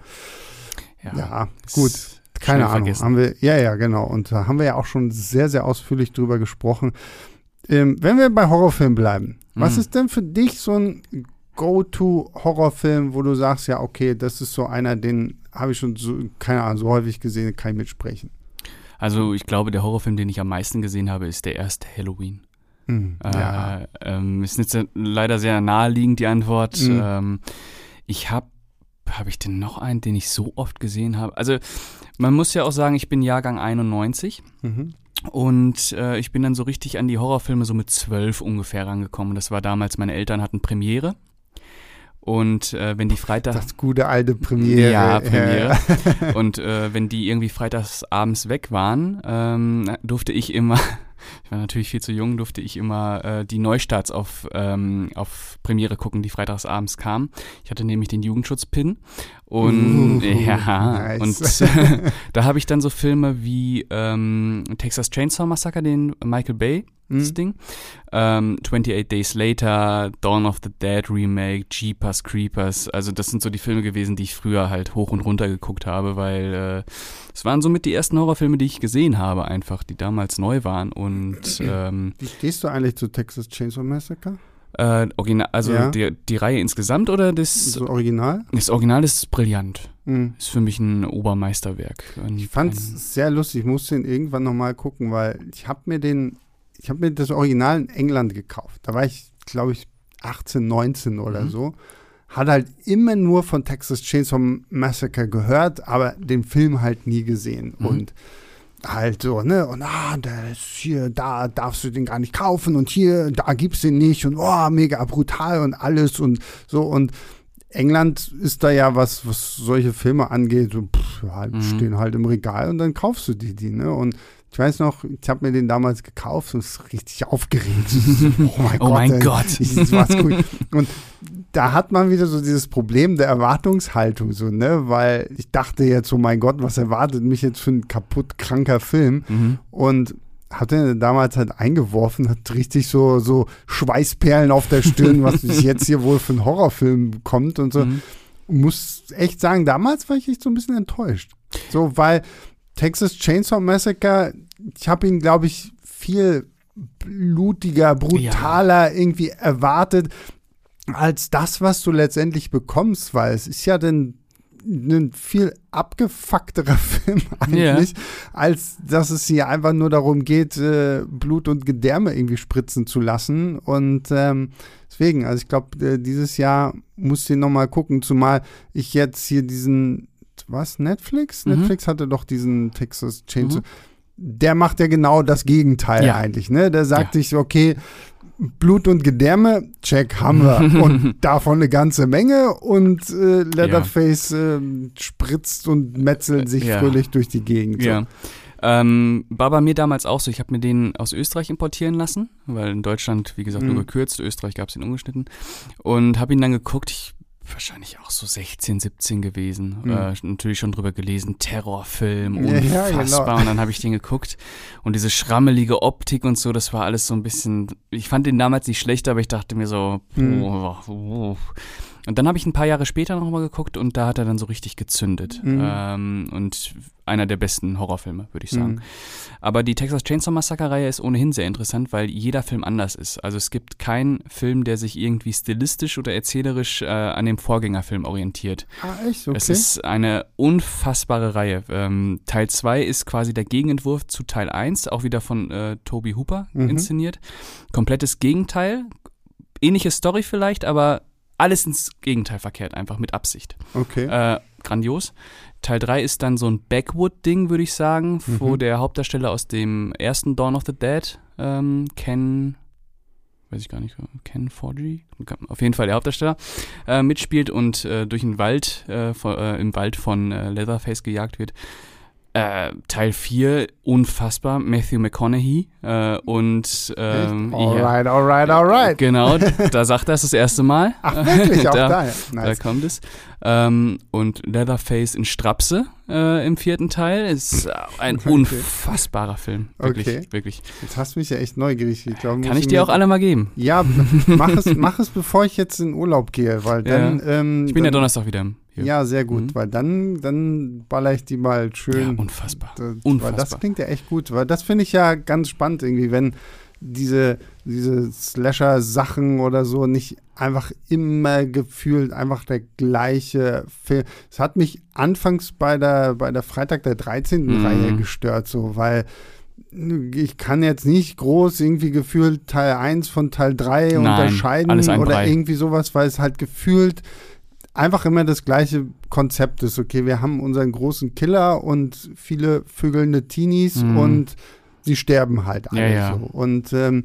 ja, ja gut. Keine Ahnung. Vergessen. Haben wir, ja, ja, genau. Und da haben wir ja auch schon sehr, sehr ausführlich drüber gesprochen. Ähm, wenn wir bei Horrorfilmen bleiben, mhm. was ist denn für dich so ein Go-To-Horrorfilm, wo du sagst, ja, okay, das ist so einer, den habe ich schon so, keine Ahnung, so häufig gesehen, kann ich mitsprechen. Also ich glaube, der Horrorfilm, den ich am meisten gesehen habe, ist der erste Halloween. Mhm, äh, ja. ähm, ist jetzt leider sehr naheliegend, die Antwort. Mhm. Ähm, ich habe, habe ich denn noch einen, den ich so oft gesehen habe? Also man muss ja auch sagen, ich bin Jahrgang 91. Mhm. Und äh, ich bin dann so richtig an die Horrorfilme so mit zwölf ungefähr rangekommen. Das war damals, meine Eltern hatten Premiere. Und äh, wenn die Freitag. Das gute alte Premiere. Ja, Premiere. und äh, wenn die irgendwie freitags abends weg waren, ähm, durfte ich immer ich war natürlich viel zu jung, durfte ich immer äh, die Neustarts auf, ähm, auf Premiere gucken, die freitags abends kamen. Ich hatte nämlich den Jugendschutz-Pin und uh, ja, nice. und da habe ich dann so Filme wie ähm, Texas Chainsaw Massacre, den Michael Bay das mhm. Ding. Ähm, 28 Days Later, Dawn of the Dead Remake, Jeepers Creepers. Also das sind so die Filme gewesen, die ich früher halt hoch und runter geguckt habe, weil äh, es waren somit die ersten Horrorfilme, die ich gesehen habe, einfach, die damals neu waren. Und ähm, wie stehst du eigentlich zu Texas Chainsaw Massacre? Äh, original, also ja. die, die Reihe insgesamt oder das? Das Original? Das Original ist brillant. Mhm. Ist für mich ein Obermeisterwerk. Ein, ich fand es sehr lustig. Ich musste ihn irgendwann nochmal gucken, weil ich habe mir den ich habe mir das Original in England gekauft. Da war ich, glaube ich, 18, 19 oder mhm. so. Hat halt immer nur von Texas Chainsaw Massacre gehört, aber den Film halt nie gesehen. Mhm. Und halt so, ne? Und ah, ist hier, da darfst du den gar nicht kaufen und hier, da gibt's den nicht und oh, mega brutal und alles und so und England ist da ja was, was solche Filme angeht, so, pff, halt, mhm. stehen halt im Regal und dann kaufst du die, die, ne? Und ich weiß noch, ich habe mir den damals gekauft und es ist richtig aufgeregt. oh mein oh Gott. Mein Gott. Das war cool. Und da hat man wieder so dieses Problem der Erwartungshaltung, so, ne? Weil ich dachte jetzt, oh mein Gott, was erwartet mich jetzt für ein kaputt kranker Film? Mhm. Und hatte damals halt eingeworfen, hat richtig so, so Schweißperlen auf der Stirn, was jetzt hier wohl für ein Horrorfilm kommt und so. Mhm. Muss echt sagen, damals war ich echt so ein bisschen enttäuscht. So, weil Texas Chainsaw Massacre, ich habe ihn, glaube ich, viel blutiger, brutaler ja. irgendwie erwartet als das, was du letztendlich bekommst, weil es ist ja dann ein viel abgefuckterer Film eigentlich, yeah. als dass es hier einfach nur darum geht, äh, Blut und Gedärme irgendwie spritzen zu lassen. Und ähm, deswegen, also ich glaube, äh, dieses Jahr muss ich nochmal gucken, zumal ich jetzt hier diesen, was, Netflix? Mhm. Netflix hatte doch diesen Texas Chainsaw. Mhm. Der macht ja genau das Gegenteil ja. eigentlich, ne? Der sagt ja. sich, okay, Blut und Gedärme, check, haben wir. und davon eine ganze Menge. Und äh, Leatherface ja. äh, spritzt und metzelt sich ja. fröhlich durch die Gegend. So. Ja. Ähm, war bei mir damals auch so. Ich habe mir den aus Österreich importieren lassen, weil in Deutschland, wie gesagt, mhm. nur gekürzt. Österreich gab es ihn ungeschnitten. Und habe ihn dann geguckt. Ich wahrscheinlich auch so 16, 17 gewesen. Mhm. Äh, natürlich schon drüber gelesen, Terrorfilm, unfassbar. Ja, genau. Und dann habe ich den geguckt und diese schrammelige Optik und so, das war alles so ein bisschen, ich fand den damals nicht schlecht, aber ich dachte mir so, mhm. oh, oh. Und dann habe ich ein paar Jahre später nochmal geguckt und da hat er dann so richtig gezündet. Mhm. Ähm, und einer der besten Horrorfilme, würde ich sagen. Mhm. Aber die Texas Chainsaw Massacre-Reihe ist ohnehin sehr interessant, weil jeder Film anders ist. Also es gibt keinen Film, der sich irgendwie stilistisch oder erzählerisch äh, an dem Vorgängerfilm orientiert. Ah, echt? Okay. Es ist eine unfassbare Reihe. Ähm, Teil 2 ist quasi der Gegenentwurf zu Teil 1, auch wieder von äh, Toby Hooper mhm. inszeniert. Komplettes Gegenteil. Ähnliche Story vielleicht, aber alles ins Gegenteil verkehrt, einfach mit Absicht. Okay. Äh, grandios. Teil 3 ist dann so ein Backwood-Ding, würde ich sagen, mhm. wo der Hauptdarsteller aus dem ersten Dawn of the Dead, ähm, Ken, weiß ich gar nicht, Ken Forgy, auf jeden Fall der Hauptdarsteller, äh, mitspielt und äh, durch den Wald, äh, von, äh, im Wald von äh, Leatherface gejagt wird. Äh, Teil 4, unfassbar, Matthew McConaughey. Äh, und ähm, alright, ja, alright, alright. Genau, da sagt er es das erste Mal. Ach, wirklich? Auch da, da, nice. da kommt es. Ähm, und Leatherface in Strapse äh, im vierten Teil ist ein okay. unfassbarer Film. Wirklich, okay. wirklich. Jetzt hast du mich ja echt neugierig. Ich glaub, Kann ich dir auch alle mal geben? Ja, mach es, mach es, bevor ich jetzt in Urlaub gehe, weil dann. Ja. Ähm, ich bin dann, ja Donnerstag wieder im hier. Ja, sehr gut, mhm. weil dann, dann baller ich die mal schön. Ja, unfassbar. Das, unfassbar. Weil das klingt ja echt gut, weil das finde ich ja ganz spannend irgendwie, wenn diese, diese Slasher-Sachen oder so nicht einfach immer gefühlt einfach der gleiche Film. Es hat mich anfangs bei der, bei der Freitag der 13. Mhm. Reihe gestört, so, weil ich kann jetzt nicht groß irgendwie gefühlt Teil 1 von Teil 3 Nein, unterscheiden oder Brei. irgendwie sowas, weil es halt gefühlt einfach immer das gleiche Konzept ist. Okay, wir haben unseren großen Killer und viele vögelnde Teenies mhm. und sie sterben halt alle ja, ja. so. Und ähm,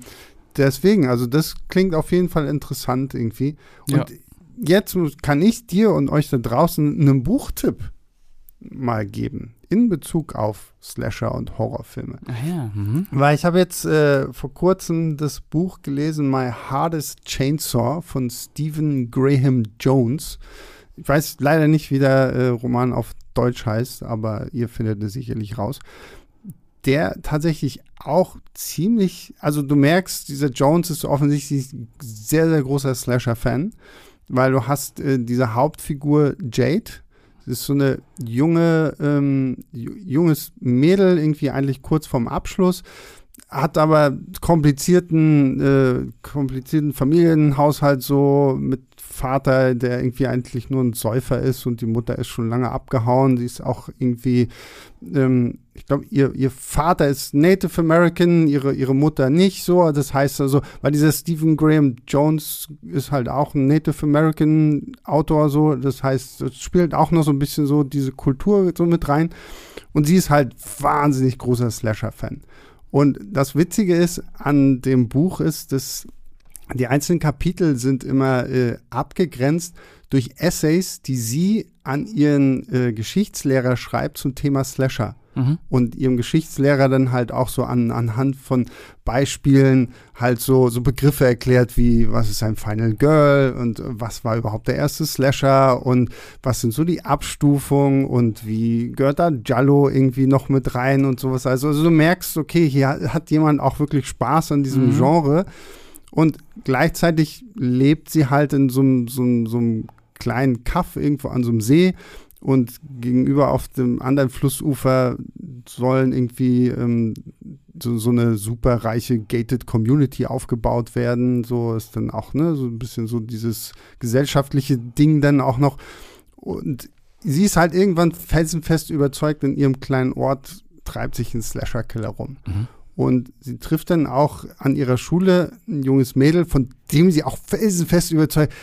deswegen, also das klingt auf jeden Fall interessant irgendwie. Und ja. jetzt kann ich dir und euch da draußen einen Buchtipp mal geben in Bezug auf Slasher und Horrorfilme. Ach ja. Mhm. Weil ich habe jetzt äh, vor kurzem das Buch gelesen, My Hardest Chainsaw von Stephen Graham Jones. Ich weiß leider nicht, wie der äh, Roman auf Deutsch heißt, aber ihr findet es sicherlich raus. Der tatsächlich auch ziemlich, also du merkst, dieser Jones ist offensichtlich ein sehr, sehr großer Slasher-Fan, weil du hast äh, diese Hauptfigur Jade, ist so eine junge, ähm, junges Mädel, irgendwie eigentlich kurz vorm Abschluss, hat aber komplizierten, äh, komplizierten Familienhaushalt so mit Vater, der irgendwie eigentlich nur ein Säufer ist und die Mutter ist schon lange abgehauen. Sie ist auch irgendwie, ähm, ich glaube, ihr, ihr Vater ist Native American, ihre, ihre Mutter nicht so. Das heißt also, weil dieser Stephen Graham Jones ist halt auch ein Native American Autor so. Das heißt, es spielt auch noch so ein bisschen so diese Kultur so mit rein. Und sie ist halt wahnsinnig großer Slasher-Fan. Und das Witzige ist an dem Buch ist, dass die einzelnen Kapitel sind immer äh, abgegrenzt durch Essays, die sie an ihren äh, Geschichtslehrer schreibt zum Thema Slasher. Mhm. Und ihrem Geschichtslehrer dann halt auch so an, anhand von Beispielen halt so, so Begriffe erklärt, wie was ist ein Final Girl und was war überhaupt der erste Slasher und was sind so die Abstufungen und wie gehört da Jallo irgendwie noch mit rein und sowas. Also, also du merkst, okay, hier hat jemand auch wirklich Spaß an diesem mhm. Genre. Und gleichzeitig lebt sie halt in so einem, so einem, so einem kleinen Kaff irgendwo an so einem See und gegenüber auf dem anderen Flussufer sollen irgendwie ähm, so, so eine super reiche gated Community aufgebaut werden. So ist dann auch, ne, so ein bisschen so dieses gesellschaftliche Ding dann auch noch. Und sie ist halt irgendwann felsenfest überzeugt, in ihrem kleinen Ort treibt sich ein Slasher-Killer rum. Mhm. Und sie trifft dann auch an ihrer Schule ein junges Mädel, von dem sie auch felsenfest überzeugt,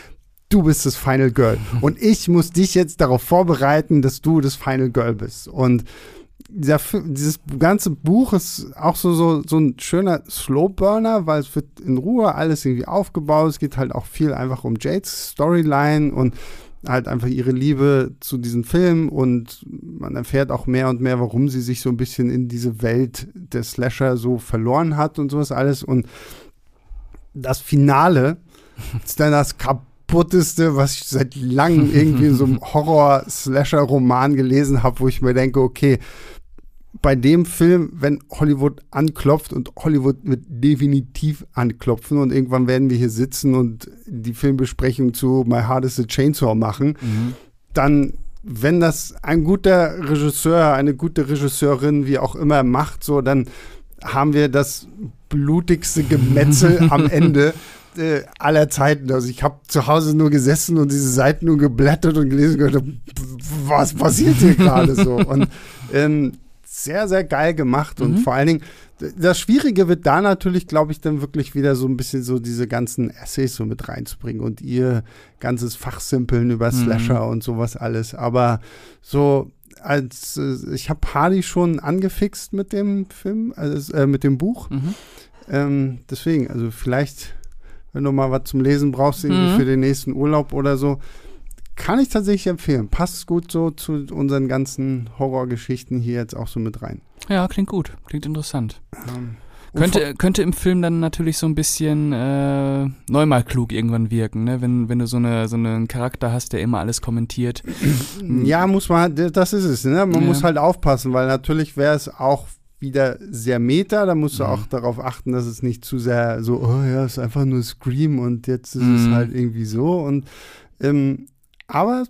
du bist das Final Girl. Und ich muss dich jetzt darauf vorbereiten, dass du das Final Girl bist. Und dieser, dieses ganze Buch ist auch so, so, so ein schöner Slowburner, weil es wird in Ruhe alles irgendwie aufgebaut. Es geht halt auch viel einfach um Jades Storyline und halt einfach ihre Liebe zu diesem Film und man erfährt auch mehr und mehr, warum sie sich so ein bisschen in diese Welt der Slasher so verloren hat und sowas alles. Und das Finale ist dann das kaputteste, was ich seit langem irgendwie in so einem Horror-Slasher-Roman gelesen habe, wo ich mir denke, okay, bei dem Film, wenn Hollywood anklopft und Hollywood wird definitiv anklopfen und irgendwann werden wir hier sitzen und die Filmbesprechung zu My Heart is a Chainsaw machen, mhm. dann, wenn das ein guter Regisseur, eine gute Regisseurin, wie auch immer macht, so, dann haben wir das blutigste Gemetzel am Ende äh, aller Zeiten. Also ich habe zu Hause nur gesessen und diese Seiten nur geblättert und gelesen und gedacht, was passiert hier gerade so? Und ähm, sehr, sehr geil gemacht und mhm. vor allen Dingen, das Schwierige wird da natürlich, glaube ich, dann wirklich wieder so ein bisschen so diese ganzen Essays so mit reinzubringen und ihr ganzes Fachsimpeln über mhm. Slasher mhm. und sowas alles. Aber so als äh, ich habe Hardy schon angefixt mit dem Film, also, äh, mit dem Buch. Mhm. Ähm, deswegen, also vielleicht, wenn du mal was zum Lesen brauchst, irgendwie mhm. für den nächsten Urlaub oder so, kann ich tatsächlich empfehlen. Passt gut so zu unseren ganzen Horrorgeschichten hier jetzt auch so mit rein. Ja, klingt gut. Klingt interessant. Ähm, könnte, könnte im Film dann natürlich so ein bisschen äh, neunmal klug irgendwann wirken, ne? wenn, wenn du so, eine, so einen Charakter hast, der immer alles kommentiert. Ja, muss man, das ist es. Ne? Man ja. muss halt aufpassen, weil natürlich wäre es auch wieder sehr meta, da musst du mhm. auch darauf achten, dass es nicht zu sehr so, oh ja, es ist einfach nur Scream und jetzt ist mhm. es halt irgendwie so und ähm, aber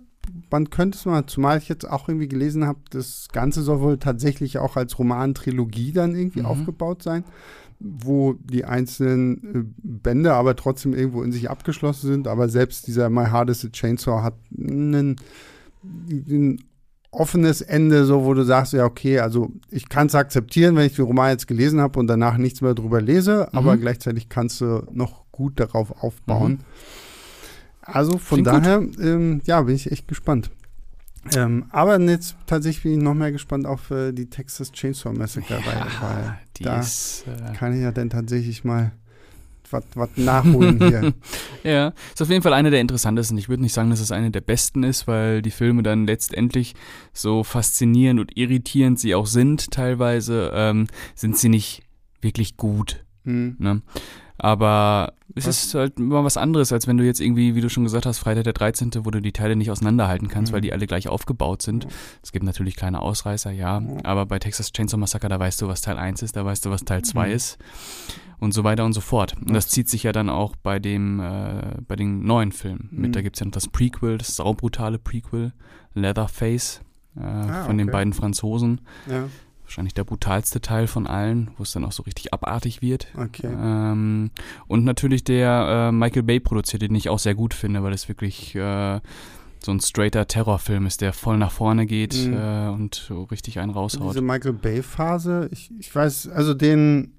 man könnte es mal, zumal ich jetzt auch irgendwie gelesen habe, das Ganze soll wohl tatsächlich auch als Roman-Trilogie dann irgendwie mhm. aufgebaut sein, wo die einzelnen äh, Bände aber trotzdem irgendwo in sich abgeschlossen sind. Aber selbst dieser My Hardest Chainsaw hat ein, ein offenes Ende, so wo du sagst, ja, okay, also ich kann es akzeptieren, wenn ich den Roman jetzt gelesen habe und danach nichts mehr drüber lese, mhm. aber gleichzeitig kannst du noch gut darauf aufbauen. Mhm. Also von Klingt daher, ähm, ja, bin ich echt gespannt. Ähm, aber jetzt tatsächlich bin ich noch mehr gespannt auf äh, die Texas Chainsaw Massacre, ja, weil, weil da ist, äh, kann ich ja dann tatsächlich mal was nachholen hier. ja, ist auf jeden Fall eine der interessantesten. Ich würde nicht sagen, dass es eine der besten ist, weil die Filme dann letztendlich so faszinierend und irritierend sie auch sind, teilweise, ähm, sind sie nicht wirklich gut. Hm. Ne? Aber es was? ist halt immer was anderes, als wenn du jetzt irgendwie, wie du schon gesagt hast, Freitag der 13., wo du die Teile nicht auseinanderhalten kannst, mhm. weil die alle gleich aufgebaut sind. Mhm. Es gibt natürlich kleine Ausreißer, ja, mhm. aber bei Texas Chainsaw Massacre, da weißt du, was Teil 1 ist, da weißt du, was Teil 2 mhm. ist und so weiter und so fort. Und das zieht sich ja dann auch bei dem, äh, bei den neuen Filmen mit. Da mhm. gibt es ja noch das Prequel, das saubrutale Prequel, Leatherface äh, ah, von okay. den beiden Franzosen. Ja wahrscheinlich der brutalste Teil von allen, wo es dann auch so richtig abartig wird. Okay. Ähm, und natürlich der äh, Michael Bay produziert, den ich auch sehr gut finde, weil es wirklich äh, so ein straighter Terrorfilm ist, der voll nach vorne geht mhm. äh, und so richtig einen raushaut. Diese Michael Bay-Phase, ich, ich weiß, also den,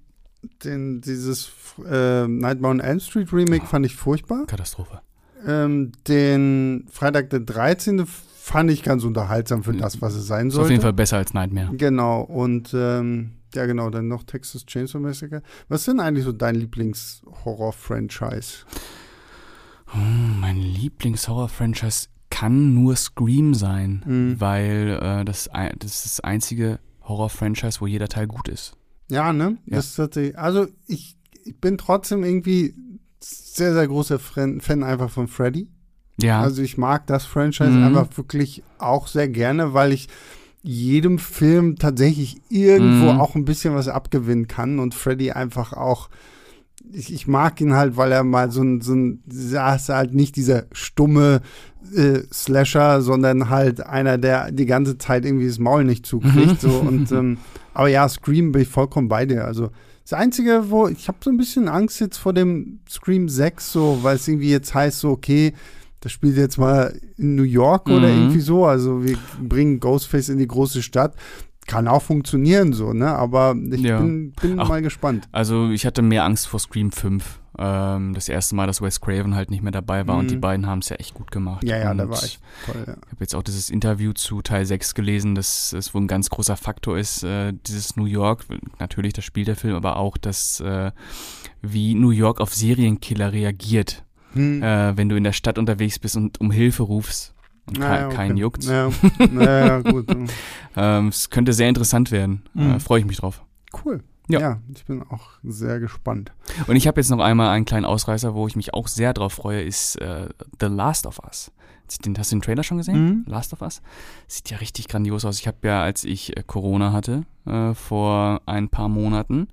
den dieses äh, Nightmare on Elm Street Remake oh, fand ich furchtbar. Katastrophe. Ähm, den Freitag der 13 fand ich ganz unterhaltsam für das, was es sein sollte. Ist auf jeden Fall besser als Nightmare. Genau, und ähm, ja genau, dann noch Texas Chainsaw Massacre. Was sind eigentlich so dein Lieblings-Horror-Franchise? Oh, mein Lieblings-Horror-Franchise kann nur Scream sein, mhm. weil äh, das, das ist das einzige Horror-Franchise, wo jeder Teil gut ist. Ja, ne? Ja. Das ist also ich, ich bin trotzdem irgendwie sehr, sehr großer Fan einfach von Freddy. Ja. Also ich mag das Franchise mhm. einfach wirklich auch sehr gerne, weil ich jedem Film tatsächlich irgendwo mhm. auch ein bisschen was abgewinnen kann und Freddy einfach auch ich, ich mag ihn halt, weil er mal so ein, so ein, ist halt nicht dieser stumme äh, Slasher, sondern halt einer, der die ganze Zeit irgendwie das Maul nicht zukriegt. so und ähm, aber ja, Scream bin ich vollkommen bei dir. Also das Einzige, wo ich habe so ein bisschen Angst jetzt vor dem Scream 6, so, weil es irgendwie jetzt heißt, so, okay, das spielt jetzt mal in New York mhm. oder irgendwie so. Also wir bringen Ghostface in die große Stadt kann auch funktionieren so, ne? Aber ich ja. bin, bin Ach, mal gespannt. Also ich hatte mehr Angst vor Scream 5. Ähm, das erste Mal, dass Wes Craven halt nicht mehr dabei war mhm. und die mhm. beiden haben es ja echt gut gemacht. Ja, ja, und da war ich toll, ja. Ich habe jetzt auch dieses Interview zu Teil 6 gelesen, dass es wohl ein ganz großer Faktor ist, äh, dieses New York, natürlich das spielt der Film, aber auch das, äh, wie New York auf Serienkiller reagiert. Hm. Äh, wenn du in der Stadt unterwegs bist und um Hilfe rufst und naja, okay. keinen juckt. Naja, naja gut. ähm, es könnte sehr interessant werden. Mhm. Äh, Freue ich mich drauf. Cool. Ja. ja. ich bin auch sehr gespannt. Und ich habe jetzt noch einmal einen kleinen Ausreißer, wo ich mich auch sehr drauf freue, ist äh, The Last of Us. Den, hast du den Trailer schon gesehen? Mhm. Last of Us? Sieht ja richtig grandios aus. Ich habe ja, als ich äh, Corona hatte, äh, vor ein paar Monaten,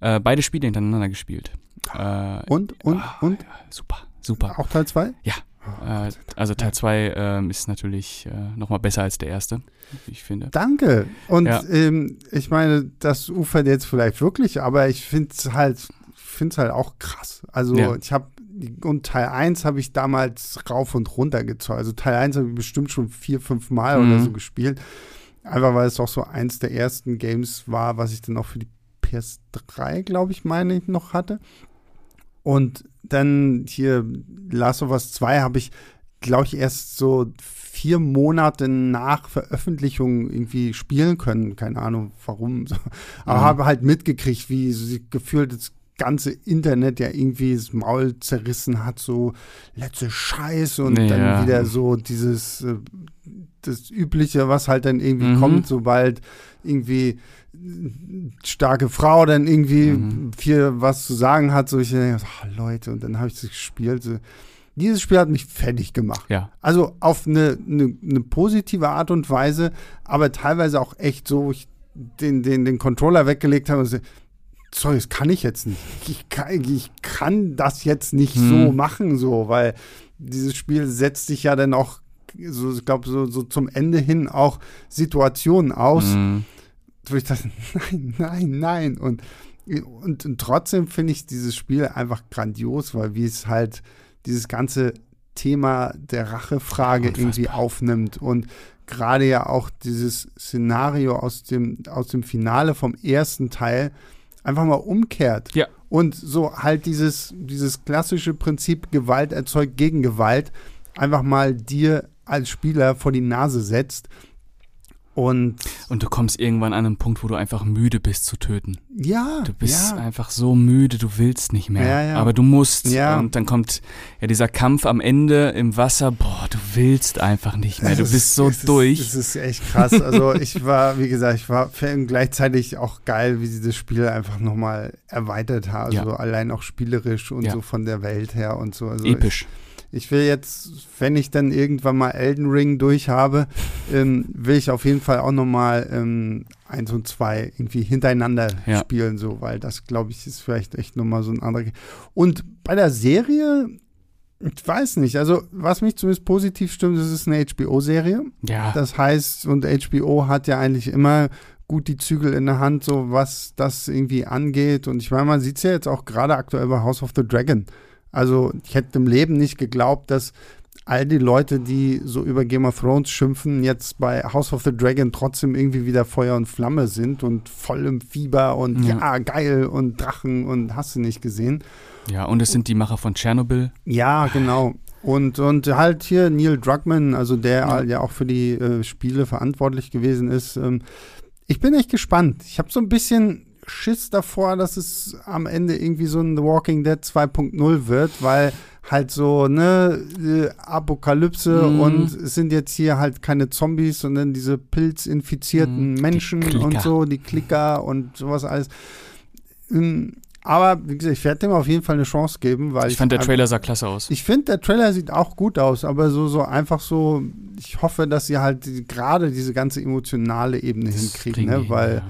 äh, beide Spiele hintereinander gespielt. Äh, und, und, ah, und? Ja, super, super. Auch Teil 2? Ja, äh, also Teil 2 ähm, ist natürlich äh, nochmal besser als der erste, ich finde. Danke. Und ja. ähm, ich meine, das ufert jetzt vielleicht wirklich, aber ich finde es halt, finde halt auch krass. Also ja. ich habe und Teil 1 habe ich damals rauf und runter gezogen. Also Teil 1 habe ich bestimmt schon vier, fünf Mal mhm. oder so gespielt. Einfach weil es auch so eins der ersten Games war, was ich dann auch für die PS3, glaube ich, meine ich, noch hatte. Und dann hier Last of Us 2 habe ich, glaube ich, erst so vier Monate nach Veröffentlichung irgendwie spielen können. Keine Ahnung warum. Aber mhm. habe halt mitgekriegt, wie gefühlt das ganze Internet ja irgendwie das Maul zerrissen hat, so letzte Scheiße und ja. dann wieder so dieses äh, das Übliche, was halt dann irgendwie mhm. kommt, sobald irgendwie starke Frau dann irgendwie mhm. viel was zu sagen hat, so ich denke, oh, Leute, und dann habe ich das gespielt. So. Dieses Spiel hat mich fertig gemacht. Ja. Also auf eine, eine, eine positive Art und Weise, aber teilweise auch echt so, wo ich den, den, den Controller weggelegt habe und so, sorry, das kann ich jetzt nicht. Ich kann, ich kann das jetzt nicht mhm. so machen, so, weil dieses Spiel setzt sich ja dann auch, so, ich glaube, so, so zum Ende hin auch Situationen aus. Mhm wo ich dachte, nein, nein, nein. Und, und, und trotzdem finde ich dieses Spiel einfach grandios, weil wie es halt dieses ganze Thema der Rachefrage Unfassbar. irgendwie aufnimmt und gerade ja auch dieses Szenario aus dem, aus dem Finale vom ersten Teil einfach mal umkehrt. Ja. Und so halt dieses, dieses klassische Prinzip Gewalt erzeugt gegen Gewalt einfach mal dir als Spieler vor die Nase setzt und, und du kommst irgendwann an einen Punkt, wo du einfach müde bist zu töten. Ja. Du bist ja. einfach so müde, du willst nicht mehr. Ja, ja. Aber du musst. Ja. Und dann kommt ja dieser Kampf am Ende im Wasser. Boah, du willst einfach nicht mehr. Du es bist so durch. Das ist echt krass. Also ich war, wie gesagt, ich war gleichzeitig auch geil, wie sie das Spiel einfach nochmal erweitert haben. Also allein auch spielerisch und so von der Welt her und so. Also Episch. Ich, ich will jetzt, wenn ich dann irgendwann mal Elden Ring durch habe, ähm, will ich auf jeden Fall auch nochmal ähm, eins und zwei irgendwie hintereinander ja. spielen, so, weil das, glaube ich, ist vielleicht echt nochmal so ein anderer. Und bei der Serie, ich weiß nicht, also was mich zumindest positiv stimmt, das ist eine HBO-Serie. Ja. Das heißt, und HBO hat ja eigentlich immer gut die Zügel in der Hand, so was das irgendwie angeht. Und ich meine, man sieht es ja jetzt auch gerade aktuell bei House of the Dragon. Also ich hätte im Leben nicht geglaubt, dass all die Leute, die so über Game of Thrones schimpfen, jetzt bei House of the Dragon trotzdem irgendwie wieder Feuer und Flamme sind und voll im Fieber und ja, ja geil und Drachen und hast du nicht gesehen. Ja, und es sind die Macher von Tschernobyl. Ja, genau. Und, und halt hier Neil Druckmann, also der ja, ja auch für die äh, Spiele verantwortlich gewesen ist. Ähm, ich bin echt gespannt. Ich habe so ein bisschen Schiss davor, dass es am Ende irgendwie so ein The Walking Dead 2.0 wird, weil halt so, ne, Apokalypse mm. und es sind jetzt hier halt keine Zombies, sondern diese pilzinfizierten mm, Menschen und so, die Klicker und sowas alles. Ähm, aber wie gesagt, ich werde dem auf jeden Fall eine Chance geben, weil ich, ich fand der Trailer sah klasse aus. Ich finde der Trailer sieht auch gut aus, aber so so einfach so. Ich hoffe, dass sie halt die, gerade diese ganze emotionale Ebene das hinkriegen, ne? weil ja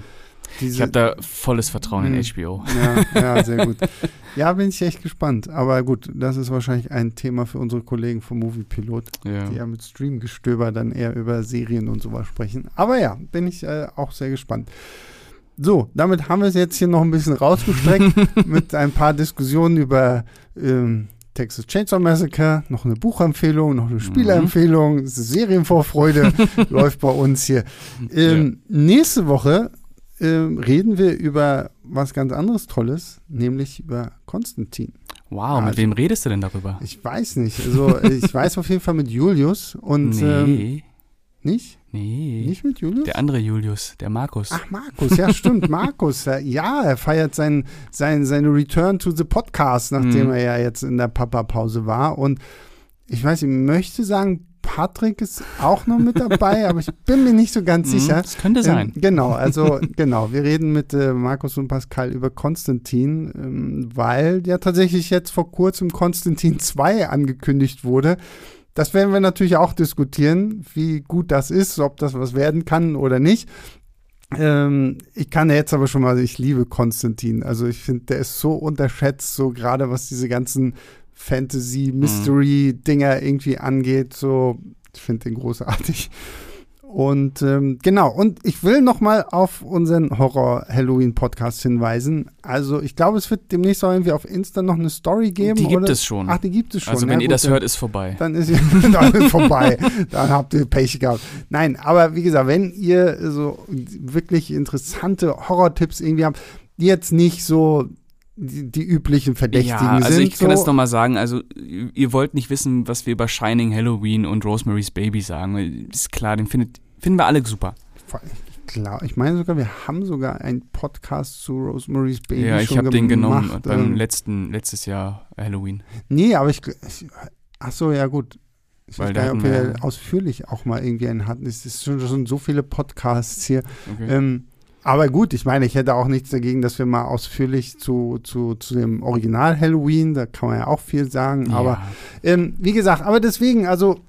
Diese, ich habe da volles Vertrauen in HBO. Hm. Ja, ja, sehr gut. ja, bin ich echt gespannt. Aber gut, das ist wahrscheinlich ein Thema für unsere Kollegen vom Movie Pilot, ja. die ja mit Streamgestöber dann eher über Serien und sowas sprechen. Aber ja, bin ich äh, auch sehr gespannt. So, damit haben wir es jetzt hier noch ein bisschen rausgestreckt mit ein paar Diskussionen über ähm, Texas Chainsaw Massacre, noch eine Buchempfehlung, noch eine mhm. Spielempfehlung, mhm. Serienvorfreude läuft bei uns hier. Ähm, ja. Nächste Woche ähm, reden wir über was ganz anderes Tolles, nämlich über Konstantin. Wow, also, mit wem redest du denn darüber? Ich weiß nicht. Also ich weiß auf jeden Fall mit Julius und nee. ähm, nicht? Nee. Nicht mit Julius? Der andere Julius, der Markus. Ach, Markus, ja, stimmt, Markus. Ja, er feiert sein, sein, seine Return to the Podcast, nachdem mhm. er ja jetzt in der Papa-Pause war. Und ich weiß, ich möchte sagen, Patrick ist auch noch mit dabei, aber ich bin mir nicht so ganz mhm, sicher. Das könnte sein. Ähm, genau, also genau. Wir reden mit äh, Markus und Pascal über Konstantin, ähm, weil ja tatsächlich jetzt vor kurzem Konstantin 2 angekündigt wurde. Das werden wir natürlich auch diskutieren, wie gut das ist, ob das was werden kann oder nicht. Ähm, ich kann jetzt aber schon mal, ich liebe Konstantin. Also ich finde, der ist so unterschätzt, so gerade was diese ganzen Fantasy-Mystery-Dinger mhm. irgendwie angeht. So, ich finde den großartig. Und ähm, genau, und ich will noch mal auf unseren Horror-Halloween-Podcast hinweisen. Also ich glaube, es wird demnächst auch irgendwie auf Insta noch eine Story geben. Die gibt oder? es schon. Ach, die gibt es schon. Also wenn ja, ihr gut, das hört, ist vorbei. Dann ist, dann vorbei. dann habt ihr Pech gehabt. Nein, aber wie gesagt, wenn ihr so wirklich interessante Horror-Tipps irgendwie habt, die jetzt nicht so die, die, üblichen Verdächtigen ja, also sind. ich kann so. das nochmal sagen, also ihr wollt nicht wissen, was wir über Shining, Halloween und Rosemary's Baby sagen. Ist klar, den findet, finden wir alle super. Klar, ich meine sogar, wir haben sogar einen Podcast zu Rosemary's Baby Ja, ich habe den genommen beim ähm, letzten, letztes Jahr Halloween. Nee, aber ich, ach so, ja gut. Ich Weil weiß gar nicht, ob wir ausführlich auch mal irgendwie einen hatten. Es schon, schon so viele Podcasts hier. Okay. Ähm, aber gut, ich meine, ich hätte auch nichts dagegen, dass wir mal ausführlich zu, zu, zu dem Original Halloween, da kann man ja auch viel sagen. Ja. Aber ähm, wie gesagt, aber deswegen, also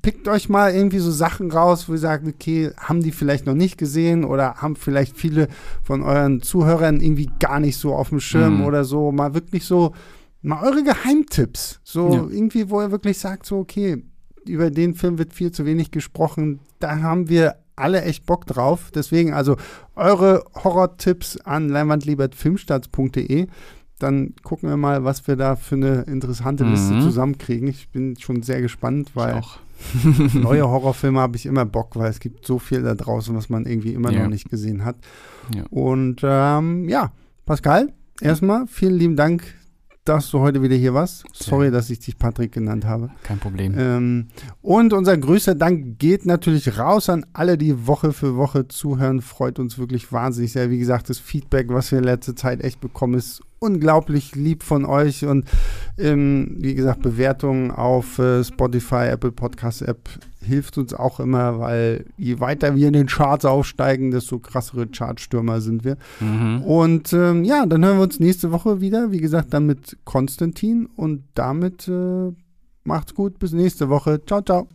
pickt euch mal irgendwie so Sachen raus, wo ihr sagt, okay, haben die vielleicht noch nicht gesehen oder haben vielleicht viele von euren Zuhörern irgendwie gar nicht so auf dem Schirm mhm. oder so. Mal wirklich so, mal eure Geheimtipps. So ja. irgendwie, wo ihr wirklich sagt, so, okay, über den Film wird viel zu wenig gesprochen. Da haben wir alle echt Bock drauf. Deswegen also eure Horror-Tipps an leinwandliebertfilmstarts.de. Dann gucken wir mal, was wir da für eine interessante mhm. Liste zusammenkriegen. Ich bin schon sehr gespannt, weil neue Horrorfilme habe ich immer Bock, weil es gibt so viel da draußen, was man irgendwie immer ja. noch nicht gesehen hat. Ja. Und ähm, ja, Pascal, erstmal vielen lieben Dank, dass du heute wieder hier warst. Sorry, dass ich dich Patrick genannt habe. Kein Problem. Ähm, und unser größter Dank geht natürlich raus an alle, die Woche für Woche zuhören. Freut uns wirklich wahnsinnig sehr. Wie gesagt, das Feedback, was wir in letzter Zeit echt bekommen, ist unglaublich lieb von euch und ähm, wie gesagt, Bewertungen auf äh, Spotify, Apple Podcast App hilft uns auch immer, weil je weiter wir in den Charts aufsteigen, desto krassere Chartstürmer sind wir. Mhm. Und ähm, ja, dann hören wir uns nächste Woche wieder, wie gesagt, dann mit Konstantin und damit äh, macht's gut, bis nächste Woche. Ciao, ciao.